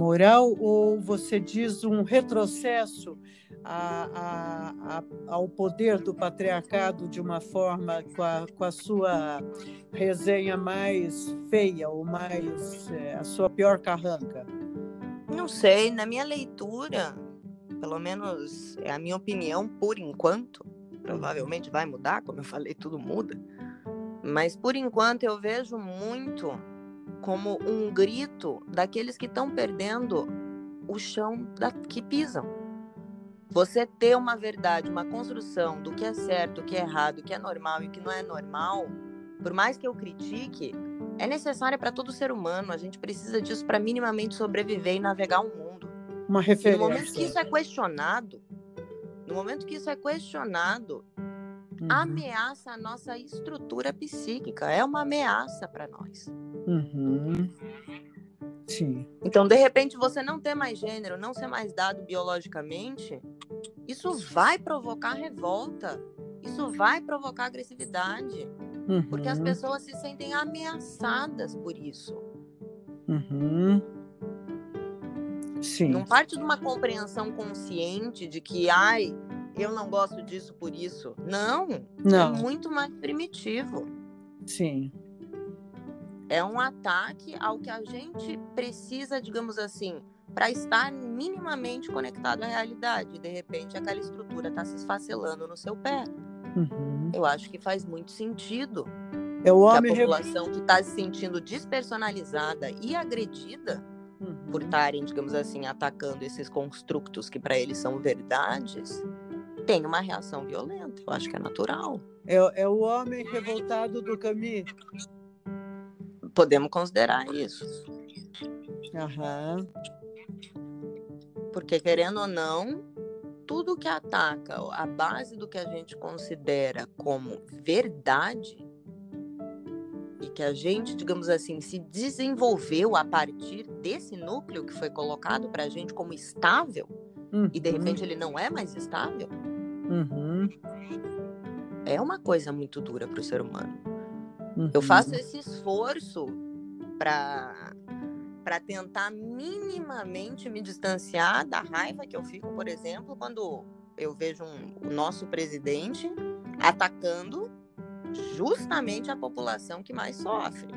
Moral ou você diz um retrocesso a, a, a, ao poder do patriarcado de uma forma com a, com sua resenha mais feia ou mais é, a sua pior carranca?
Não sei, na minha leitura, pelo menos é a minha opinião por enquanto, provavelmente vai mudar, como eu falei, tudo muda. Mas por enquanto eu vejo muito como um grito daqueles que estão perdendo o chão da, que pisam. Você ter uma verdade, uma construção do que é certo, o que é errado, o que é normal e o que não é normal, por mais que eu critique, é necessária para todo ser humano. A gente precisa disso para minimamente sobreviver e navegar o mundo.
Uma referência.
E no momento que isso é questionado, no momento que isso é questionado, uhum. ameaça a nossa estrutura psíquica. É uma ameaça para nós.
Uhum. Sim.
Então, de repente, você não ter mais gênero, não ser mais dado biologicamente, isso vai provocar revolta. Isso vai provocar agressividade. Uhum. Porque as uhum. pessoas se sentem ameaçadas por isso.
Uhum. Sim.
Não parte de uma compreensão consciente de que, ai, eu não gosto disso por isso. Não. não. É muito mais primitivo.
Sim
é um ataque ao que a gente precisa, digamos assim, para estar minimamente conectado à realidade. De repente, aquela estrutura está se esfacelando no seu pé. Uhum. Eu acho que faz muito sentido.
É o homem
que a população que está se sentindo despersonalizada e agredida uhum. por estarem, digamos assim, atacando esses construtos que para eles são verdades, tem uma reação violenta. Eu acho que é natural.
É, é o homem revoltado do caminho
podemos considerar isso.
Uhum.
Porque, querendo ou não, tudo que ataca a base do que a gente considera como verdade e que a gente, digamos assim, se desenvolveu a partir desse núcleo que foi colocado para a gente como estável uhum. e de repente ele não é mais estável,
uhum.
é uma coisa muito dura para o ser humano. Uhum. Eu faço esse esforço para para tentar minimamente me distanciar da raiva que eu fico, por exemplo, quando eu vejo um, o nosso presidente atacando justamente a população que mais sofre.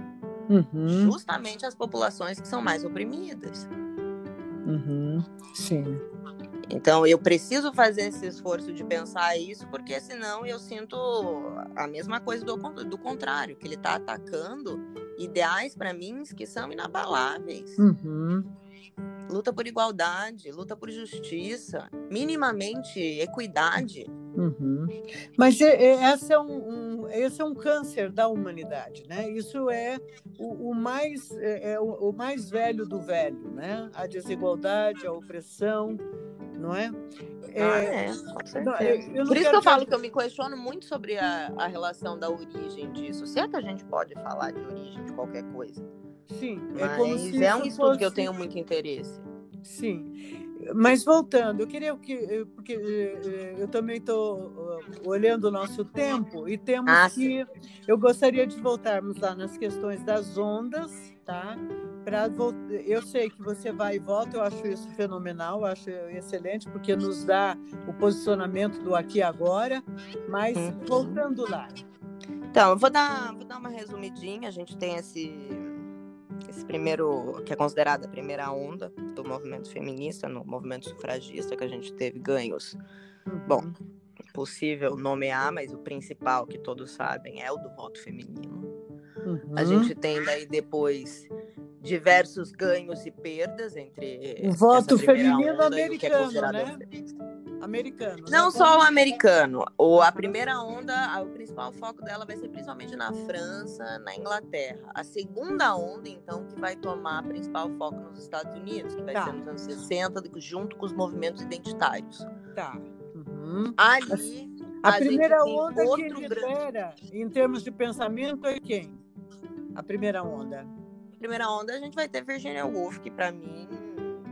Uhum.
Justamente as populações que são mais oprimidas.
Uhum. Sim.
Então eu preciso fazer esse esforço de pensar isso, porque senão eu sinto a mesma coisa do, do contrário, que ele está atacando ideais para mim que são inabaláveis.
Uhum.
Luta por igualdade, luta por justiça, minimamente equidade.
Uhum. Mas é, esse, é um, um, esse é um câncer da humanidade, né? Isso é o, o mais é, é o, o, mais velho do velho, né? A desigualdade, a opressão, não é?
Ah, é, com certeza. Por isso que eu falo que eu me questiono muito sobre a, a relação da origem disso. Se é que a gente pode falar de origem de qualquer coisa.
Sim,
é Mas como se é um estudo fosse... que eu tenho muito interesse.
Sim. Mas voltando, eu queria que porque eh, eu também estou olhando o nosso tempo e temos ah, que eu gostaria de voltarmos lá nas questões das ondas, tá? Para eu sei que você vai e volta, eu acho isso fenomenal, eu acho excelente porque nos dá o posicionamento do aqui e agora, mas uhum. voltando lá.
Então, eu vou dar, vou dar uma resumidinha, a gente tem esse esse primeiro, que é considerada a primeira onda do movimento feminista, no movimento sufragista, que a gente teve ganhos. Uhum. Bom, possível nomear, mas o principal que todos sabem é o do voto feminino. Uhum. A gente tem daí depois diversos ganhos e perdas entre
o voto feminino americano, é né? americano. Né?
Não só o americano. O, a primeira onda, o principal foco dela vai ser principalmente na França, na Inglaterra. A segunda onda, então, que vai tomar principal foco nos Estados Unidos, que vai tá. ser nos anos 60, junto com os movimentos identitários.
Tá. Uhum.
Ali.
A, a primeira onda que lidera, grande... em termos de pensamento, é quem? A primeira onda.
A primeira onda, a gente vai ter Virginia Woolf, que para mim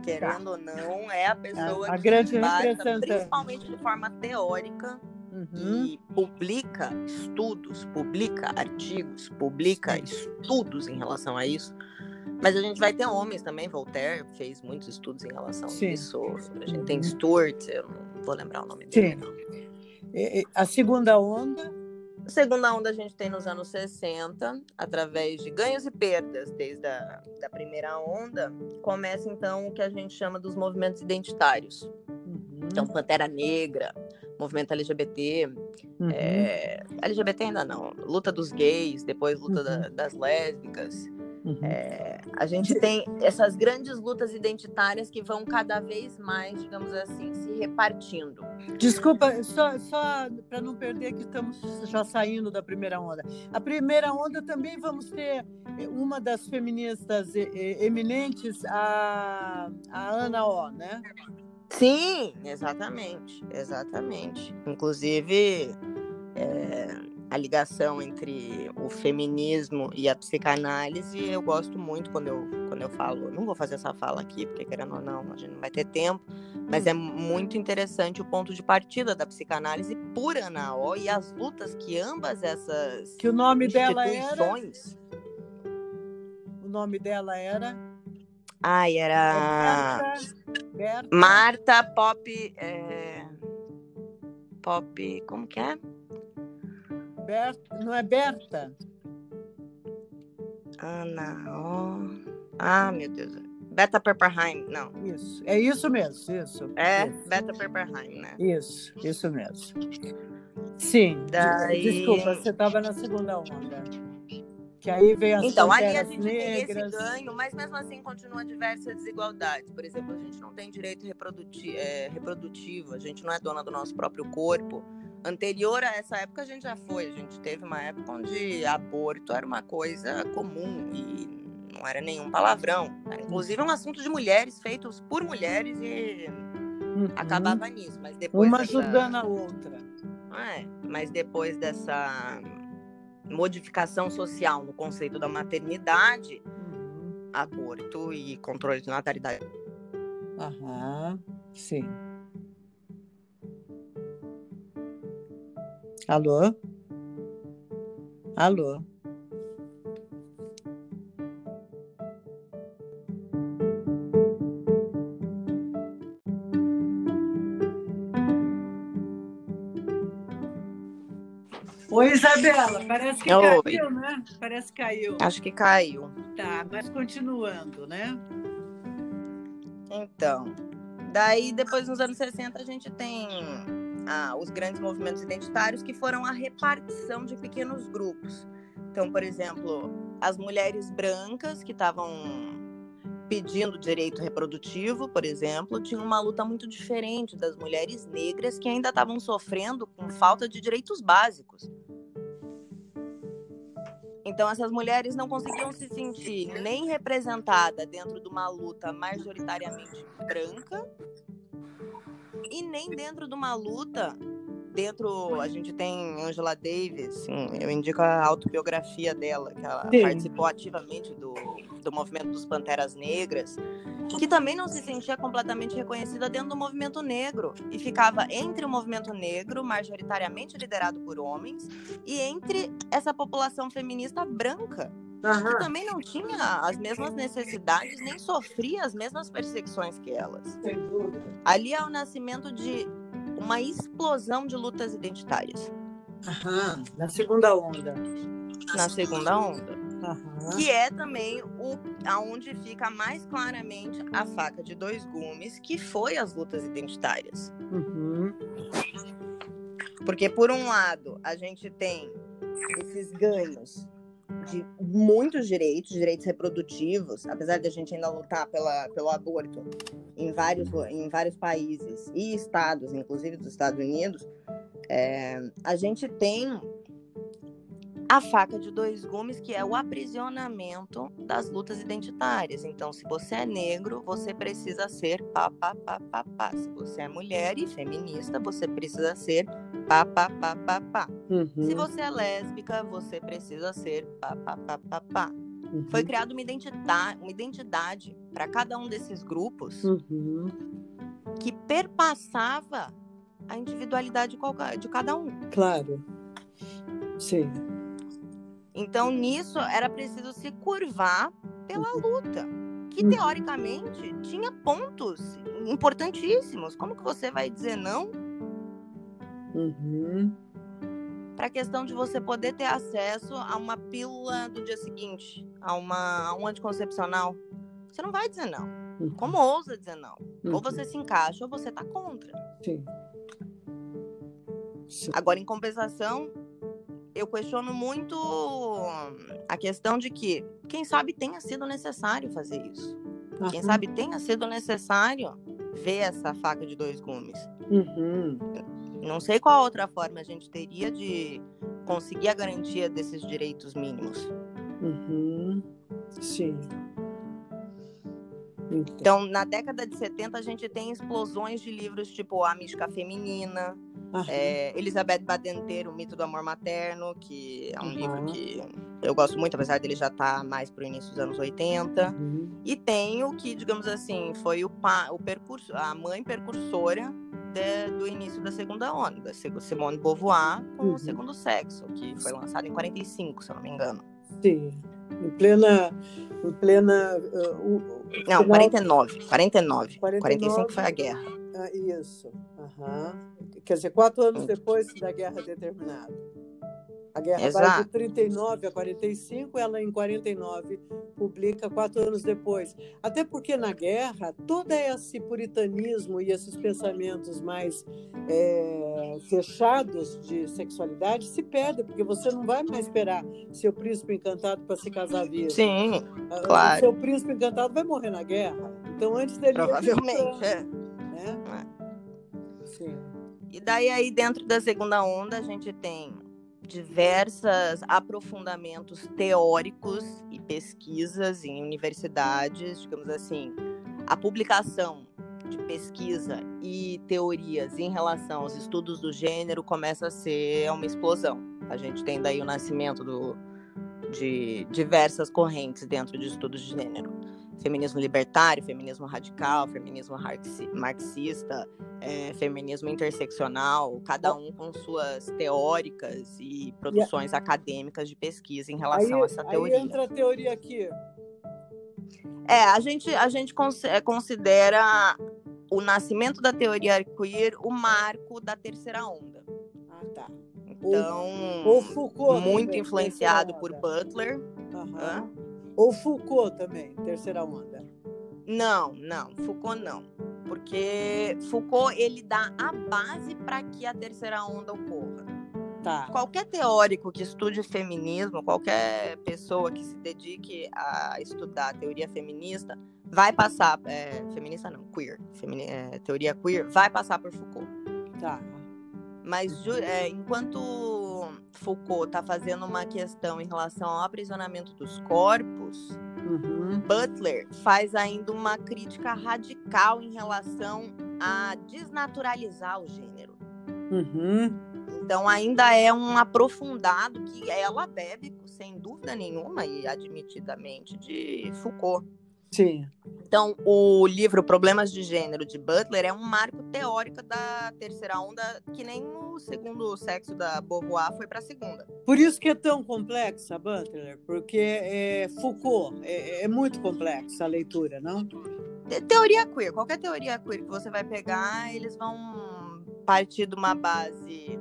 querendo tá. ou não, é a pessoa a, a que grande basta, principalmente de forma teórica, uhum. e publica estudos, publica artigos, publica Sim. estudos em relação a isso. Mas a gente vai ter homens também, Voltaire fez muitos estudos em relação Sim. a isso. A gente tem uhum. Stuart, eu não vou lembrar o nome dele.
Sim. A segunda onda?
Segunda onda a gente tem nos anos 60, através de ganhos e perdas desde a da primeira onda, começa então o que a gente chama dos movimentos identitários. Uhum. Então, Pantera Negra, movimento LGBT, uhum. é, LGBT ainda não, luta dos gays, depois luta uhum. da, das lésbicas, Uhum. É, a gente tem essas grandes lutas identitárias que vão cada vez mais, digamos assim, se repartindo.
Desculpa, só, só para não perder que estamos já saindo da primeira onda. A primeira onda também vamos ter eh, uma das feministas eminentes, a, a Ana O, né?
Sim, exatamente, exatamente. Inclusive, é, a ligação entre o feminismo e a psicanálise, eu gosto muito quando eu, quando eu falo. Não vou fazer essa fala aqui, porque querendo ou não, a gente não vai ter tempo, mas é muito interessante o ponto de partida da psicanálise por Ana O e as lutas que ambas essas
que o nome dela era o nome dela era
ai era Berta, Berta. Marta Pop é... Pop como que é
Não é Berta?
Ana, oh. Ah, meu Deus. Beta Pepperheim, não.
Isso, é isso mesmo, isso.
É,
isso.
Beta Pepperheim, né?
Isso, isso mesmo. Sim, Daí... desculpa, você estava na segunda onda. Que aí veio as
Então, ali a
gente
negras. tem esse ganho, mas mesmo assim continua diversas desigualdades. Por exemplo, a gente não tem direito reprodutivo, é, reprodutivo, a gente não é dona do nosso próprio corpo anterior a essa época a gente já foi. A gente teve uma época onde aborto era uma coisa comum e não era nenhum palavrão. Era, inclusive um assunto de mulheres feitos por mulheres e uhum. acabava nisso. Mas depois
uma dessa... ajudando a outra.
É, mas depois dessa modificação social no conceito da maternidade, uhum. aborto e controle de natalidade.
Aham, sim. Alô? Alô? Oi, Isabela, parece que Oi. caiu, né? Parece que caiu.
Acho que caiu.
Tá, mas continuando, né?
Então, daí depois nos anos 60 a gente tem os grandes movimentos identitários, que foram a repartição de pequenos grupos. Então, por exemplo, as mulheres brancas que estavam pedindo direito reprodutivo, por exemplo, tinham uma luta muito diferente das mulheres negras que ainda estavam sofrendo com falta de direitos básicos. Então, essas mulheres não conseguiam se sentir nem representadas dentro de uma luta majoritariamente branca, e nem dentro de uma luta, dentro, a gente tem Angela Davis, eu indico a autobiografia dela, que ela Sim. participou ativamente do, do movimento dos Panteras Negras, que também não se sentia completamente reconhecida dentro do movimento negro e ficava entre o movimento negro, majoritariamente liderado por homens, e entre essa população feminista branca. Uhum. que também não tinha as mesmas necessidades, nem sofria as mesmas perseguições que elas. Ali é o nascimento de uma explosão de lutas identitárias.
Uhum. Na segunda onda.
Na segunda onda. Uhum. Que é também o aonde fica mais claramente a faca de dois gumes, que foi as lutas identitárias. Uhum. Porque por um lado a gente tem esses ganhos de muitos direitos, direitos reprodutivos, apesar de a gente ainda lutar pela, pelo aborto em vários, em vários países e estados, inclusive dos Estados Unidos, é, a gente tem a faca de dois gumes, que é o aprisionamento das lutas identitárias. Então, se você é negro, você precisa ser pá, pá, pá, pá, pá. Se você é mulher e feminista, você precisa ser pá, pá, pá, pá, pá. Uhum. Se você é lésbica, você precisa ser pá, pá, pá, pá, pá. Uhum. Foi criada uma identidade, uma identidade para cada um desses grupos uhum. que perpassava a individualidade de cada um.
Claro. Sim.
Então, nisso, era preciso se curvar pela uhum. luta. que teoricamente tinha pontos importantíssimos. Como que você vai dizer não?
Uhum.
Para a questão de você poder ter acesso a uma pílula do dia seguinte, a, uma, a um anticoncepcional. Você não vai dizer não.
Uhum.
Como ousa dizer não?
Uhum.
Ou você se encaixa ou você tá contra.
Sim. Sim.
Agora, em compensação, eu questiono muito a questão de que, quem sabe, tenha sido necessário fazer isso. Quem
Aham.
sabe tenha sido necessário ver essa faca de dois gumes.
Uhum.
Não sei qual outra forma a gente teria de conseguir a garantia desses direitos mínimos.
Uhum. Sim. Então,
na década de 70, a gente tem explosões de livros tipo A Mística Feminina, é, Elizabeth Badenter, O Mito do Amor Materno, que é um
Uhum.
livro que eu gosto muito, apesar dele já estar mais pro início dos anos 80.
Uhum.
E tem o que, digamos assim, foi o, pa, o percurso, a mãe percursora de- do início da segunda onda, Simone Beauvoir, com
Uhum.
o segundo sexo, que foi lançado em 45, se eu não me engano.
Sim. Em plena. Em plena. uh, o- o
Não,
final-
49. 49.
49.
45 foi a guerra.
Ah, isso. Aham. Quer dizer, quatro anos depois da guerra determinada. A guerra vai de
Exato.
39 a 45, ela em 49 publica quatro anos depois. Até porque na guerra, todo esse puritanismo e esses pensamentos mais é, fechados de sexualidade se perdem, porque você não vai mais esperar seu príncipe encantado para se casar virgem.
Sim,
Ah,
claro.
O seu príncipe encantado vai morrer na guerra. Então, antes dele.
provavelmente. é.
Né? Sim.
E daí aí dentro da segunda onda a gente tem diversas aprofundamentos teóricos e pesquisas em universidades, digamos assim, a publicação de pesquisa e teorias em relação aos estudos do gênero começa a ser uma explosão. A gente tem daí o nascimento do, de diversas correntes dentro de estudos de gênero. Feminismo libertário, feminismo radical, feminismo marxi- marxista, é, feminismo interseccional, cada um com suas teóricas e produções acadêmicas de pesquisa em relação
aí,
a essa
aí
teoria.
entra a teoria aqui.
É, a gente, a gente é, considera o nascimento da teoria queer o marco da terceira onda.
Ah, tá.
Então,
Ou Foucault.
muito influenciado por. Butler.
Aham.
Hã?
Ou Foucault também, terceira onda.
Não, não, Foucault não. Porque Foucault ele dá a base para que a terceira onda ocorra.
Tá.
Qualquer teórico que estude feminismo, qualquer pessoa que se dedique a estudar a teoria feminista, vai passar, é, feminista não, queer, femini- é, teoria queer, vai passar por Foucault.
Tá.
Mas é, enquanto Foucault está fazendo uma questão em relação ao aprisionamento dos corpos,
Uhum.
Butler faz ainda uma crítica radical em relação a desnaturalizar o gênero.
Uhum.
Então ainda é um aprofundado que ela bebe, sem dúvida nenhuma e admitidamente, de Foucault.
Sim.
Então, o livro Problemas de Gênero de Butler é um marco teórico da terceira onda, que nem o segundo sexo da Beauvoir foi para a segunda.
Por isso que é tão complexa, Butler, porque é, Foucault é, é muito complexa a leitura, não?
Te- Teoria queer, qualquer teoria queer que você vai pegar, eles vão partir de uma base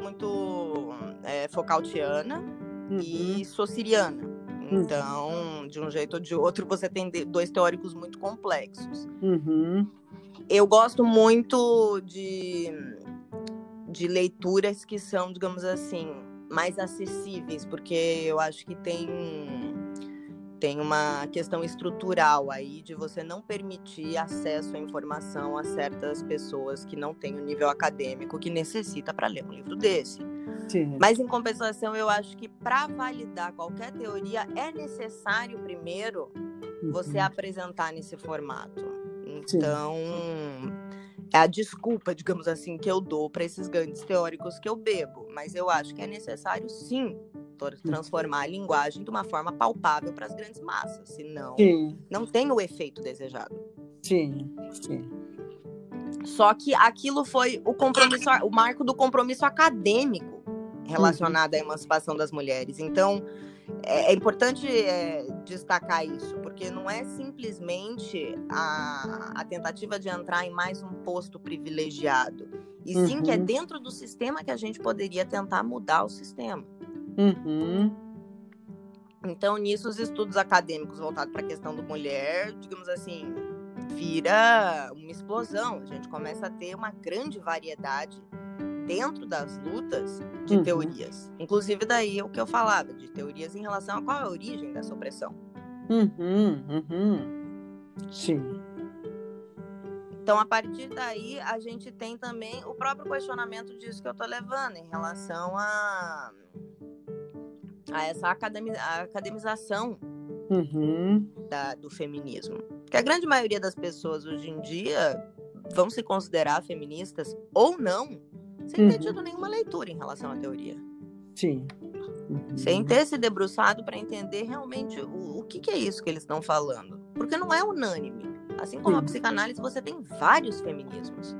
muito é, Foucaultiana
Uhum.
e sociriana. Então, de um jeito ou de outro, você tem dois teóricos muito complexos.
Uhum.
Eu gosto muito de, de leituras que são, digamos assim, mais acessíveis, porque eu acho que tem, tem uma questão estrutural aí de você não permitir acesso à informação a certas pessoas que não têm o nível acadêmico que necessita para ler um livro desse.
Sim.
Mas, em compensação, eu acho que para validar qualquer teoria é necessário primeiro você
Uhum.
apresentar nesse formato.
Sim.
Então, é a desculpa, digamos assim, que eu dou para esses grandes teóricos que eu bebo. Mas eu acho que é necessário, sim, tor- transformar a linguagem de uma forma palpável para as grandes massas. Senão,
Sim,
não tem o efeito desejado.
sim, sim.
Só que aquilo foi o compromisso, o marco do compromisso acadêmico relacionado à emancipação das mulheres. Então, é, é importante é, destacar isso, porque não é simplesmente a, a tentativa de entrar em mais um posto privilegiado, e sim que é
Uhum.
dentro do sistema que a gente poderia tentar mudar o sistema.
Uhum.
Então, nisso, os estudos acadêmicos voltados para a questão do mulher, digamos assim, vira uma explosão. A gente começa a ter uma grande variedade dentro das lutas de
Uhum.
teorias. Inclusive, daí o que eu falava, de teorias em relação a qual é a origem dessa opressão.
Uhum. Uhum. Sim.
Então, a partir daí, a gente tem também o próprio questionamento disso que eu estou levando em relação a, a essa academi- a academização
Uhum.
da- do feminismo. Que a grande maioria das pessoas hoje em dia vão se considerar feministas ou não, sem ter
Uhum.
tido nenhuma leitura em relação à teoria.
Sim. Uhum.
Sem ter se debruçado para entender realmente o, o que, que é isso que eles estão falando. Porque não é unânime. Assim como a psicanálise, você tem vários feminismos.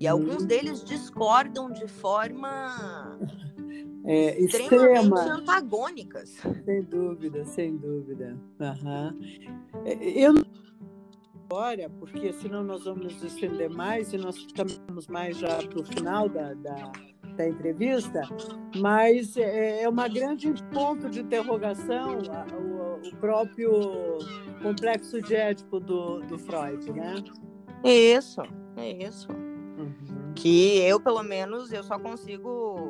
E
Uhum.
alguns deles discordam de forma
é,
extremamente
extrema,
antagônicas.
sem dúvida, sem dúvida. É, Eu não agora, porque senão nós vamos nos estender mais e nós caminhamos mais já para o final da, da, da entrevista, mas é, é uma grande ponto de interrogação o, o próprio complexo de Édipo do, do Freud, né?
Isso, é isso.
Uhum.
que eu, pelo menos, eu só consigo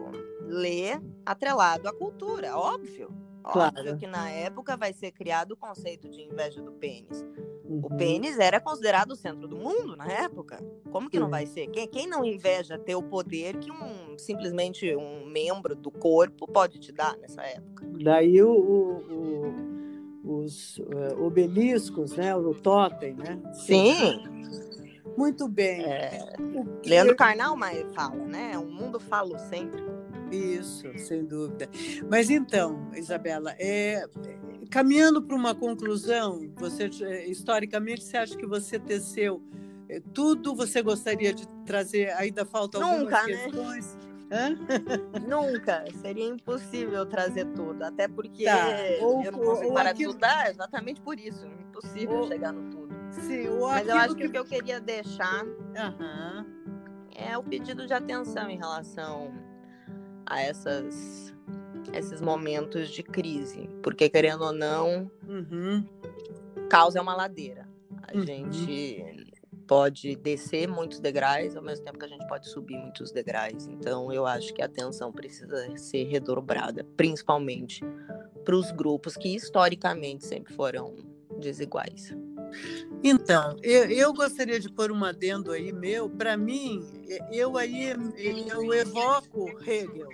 ler atrelado à cultura, óbvio.
Claro.
Óbvio que na época vai ser criado o conceito de inveja do pênis. O
Uhum.
pênis era considerado o centro do mundo na época. Como que não vai ser? Quem, quem não inveja ter o poder que um simplesmente um membro do corpo pode te dar nessa época?
Daí o, o- o- os eh, obeliscos, né? O totem, né?
Sim,
Muito bem.
é,
O que
Leandro Carnal mas fala, né? Um mundo falocêntrico.
Isso, sem dúvida. Mas então, Isabela, é, caminhando para uma conclusão, você eh, historicamente você acha que você teceu eh, tudo? Você gostaria de trazer? Ainda faltam algumas
Nunca, né?
questões? Hã?
Nunca, seria impossível trazer tudo, até porque
Tá, ou-
eu não consigo parar
aquilo-
de estudar, exatamente por isso, impossível
Ou-
chegar no tudo.
Sim,
Mas eu acho que o que eu queria deixar
Aham,
é o pedido de atenção em relação a essas, esses momentos de crise, porque querendo ou não,
uhum,
causa é uma ladeira. A
Uhum.
gente pode descer muitos degraus, ao mesmo tempo que a gente pode subir muitos degraus. Então, eu acho que a atenção precisa ser redobrada, principalmente para os grupos que historicamente sempre foram desiguais.
Então, eu, eu gostaria de pôr um adendo aí meu. Para mim, eu aí eu evoco Hegel,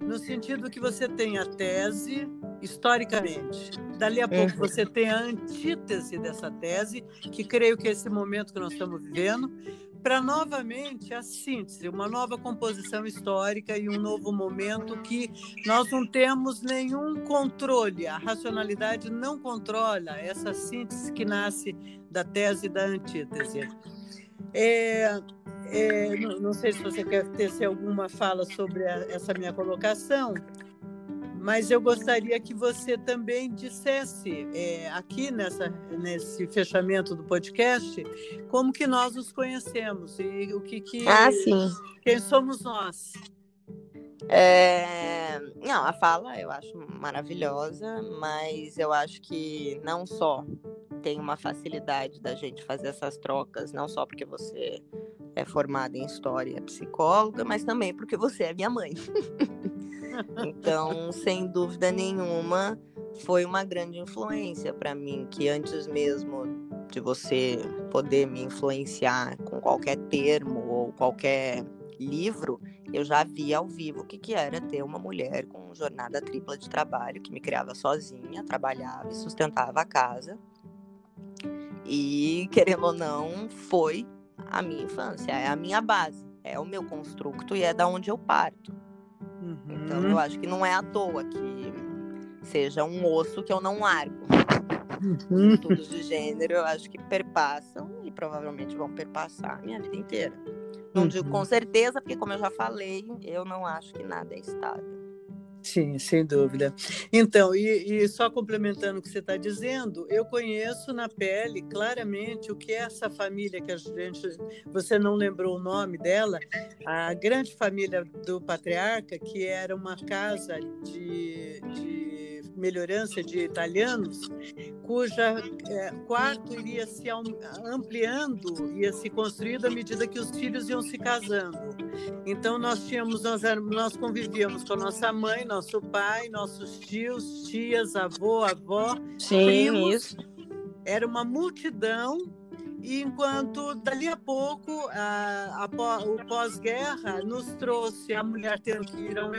no sentido que você tem a tese historicamente. Dali a pouco
Uhum.
você tem a antítese dessa tese, que creio que é esse momento que nós estamos vivendo, para novamente a síntese, uma nova composição histórica e um novo momento que nós não temos nenhum controle, a racionalidade não controla essa síntese que nasce da tese e da antítese. É, é, não, não sei se você quer tecer alguma fala sobre a, essa minha colocação, mas eu gostaria que você também dissesse é, aqui nessa, nesse fechamento do podcast como que nós nos conhecemos e o que, que
Ah, sim.
quem somos nós.
É, Não, a fala eu acho maravilhosa, mas eu acho que não só tem uma facilidade da gente fazer essas trocas, não só porque você é formada em história, é psicóloga, mas também porque você é minha mãe. então, sem dúvida nenhuma, foi uma grande influência para mim, que antes mesmo de você poder me influenciar com qualquer termo ou qualquer livro, eu já via ao vivo o que, que era ter uma mulher com jornada tripla de trabalho, que me criava sozinha, trabalhava e sustentava a casa. E, querendo ou não, foi a minha infância, é a minha base, é o meu construto e é da onde eu parto. Então,
Uhum.
eu acho que não é à toa que seja um osso que eu não largo.
Uhum.
Estudos de gênero, eu acho que perpassam e provavelmente vão perpassar a minha vida inteira. Não digo
Uhum.
com certeza, porque como eu já falei, eu não acho que nada é estável.
Sim, sem dúvida. Então, e, e só complementando o que você está dizendo, eu conheço na pele claramente o que é essa família que a gente. Você não lembrou o nome dela, a grande família do patriarca, que era uma casa de, de melhorança de italianos, cuja é, quarto iria se ampliando, ia se construindo à medida que os filhos iam se casando. Então nós tínhamos, nós, nós convivíamos com a nossa mãe, nosso pai, nossos tios, tias, avô, avó,
Sim, primos. Isso.
Era uma multidão enquanto dali a pouco a, a, o pós-guerra nos trouxe a mulher tendo que ir ao,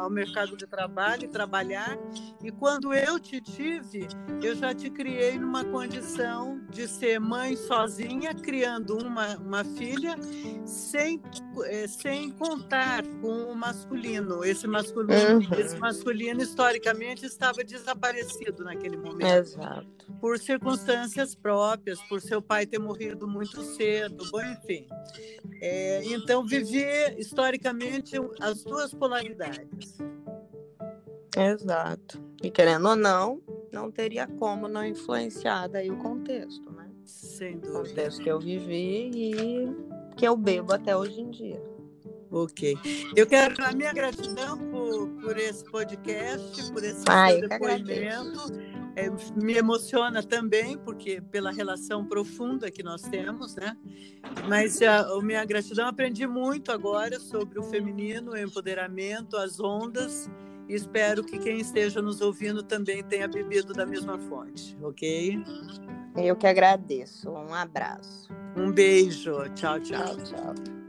ao, mercado de trabalho e trabalhar, e quando eu te tive, eu já te criei numa condição de ser mãe sozinha, criando uma, uma filha, sem, é, sem contar com o masculino. Esse masculino, uhum. esse masculino historicamente estava desaparecido naquele momento.
Exato.
Por circunstâncias próprias, por seu pai ter morrido muito cedo, bom, enfim. É, então, viver historicamente as duas polaridades.
Exato. E querendo ou não, não teria como não influenciar daí o contexto, né?
Sem dúvida.
O contexto que eu vivi e que eu bebo até hoje em dia.
Ok. Eu quero a minha gratidão por, por esse podcast, por esse
Ai,
depoimento é, me emociona também, porque pela relação profunda que nós temos, né? Mas a, a minha gratidão, aprendi muito agora sobre o feminino, o empoderamento, as ondas. E espero que quem esteja nos ouvindo também tenha bebido da mesma fonte, ok?
Eu que agradeço. Um abraço.
Um beijo. Tchau, tchau.
Tchau, tchau.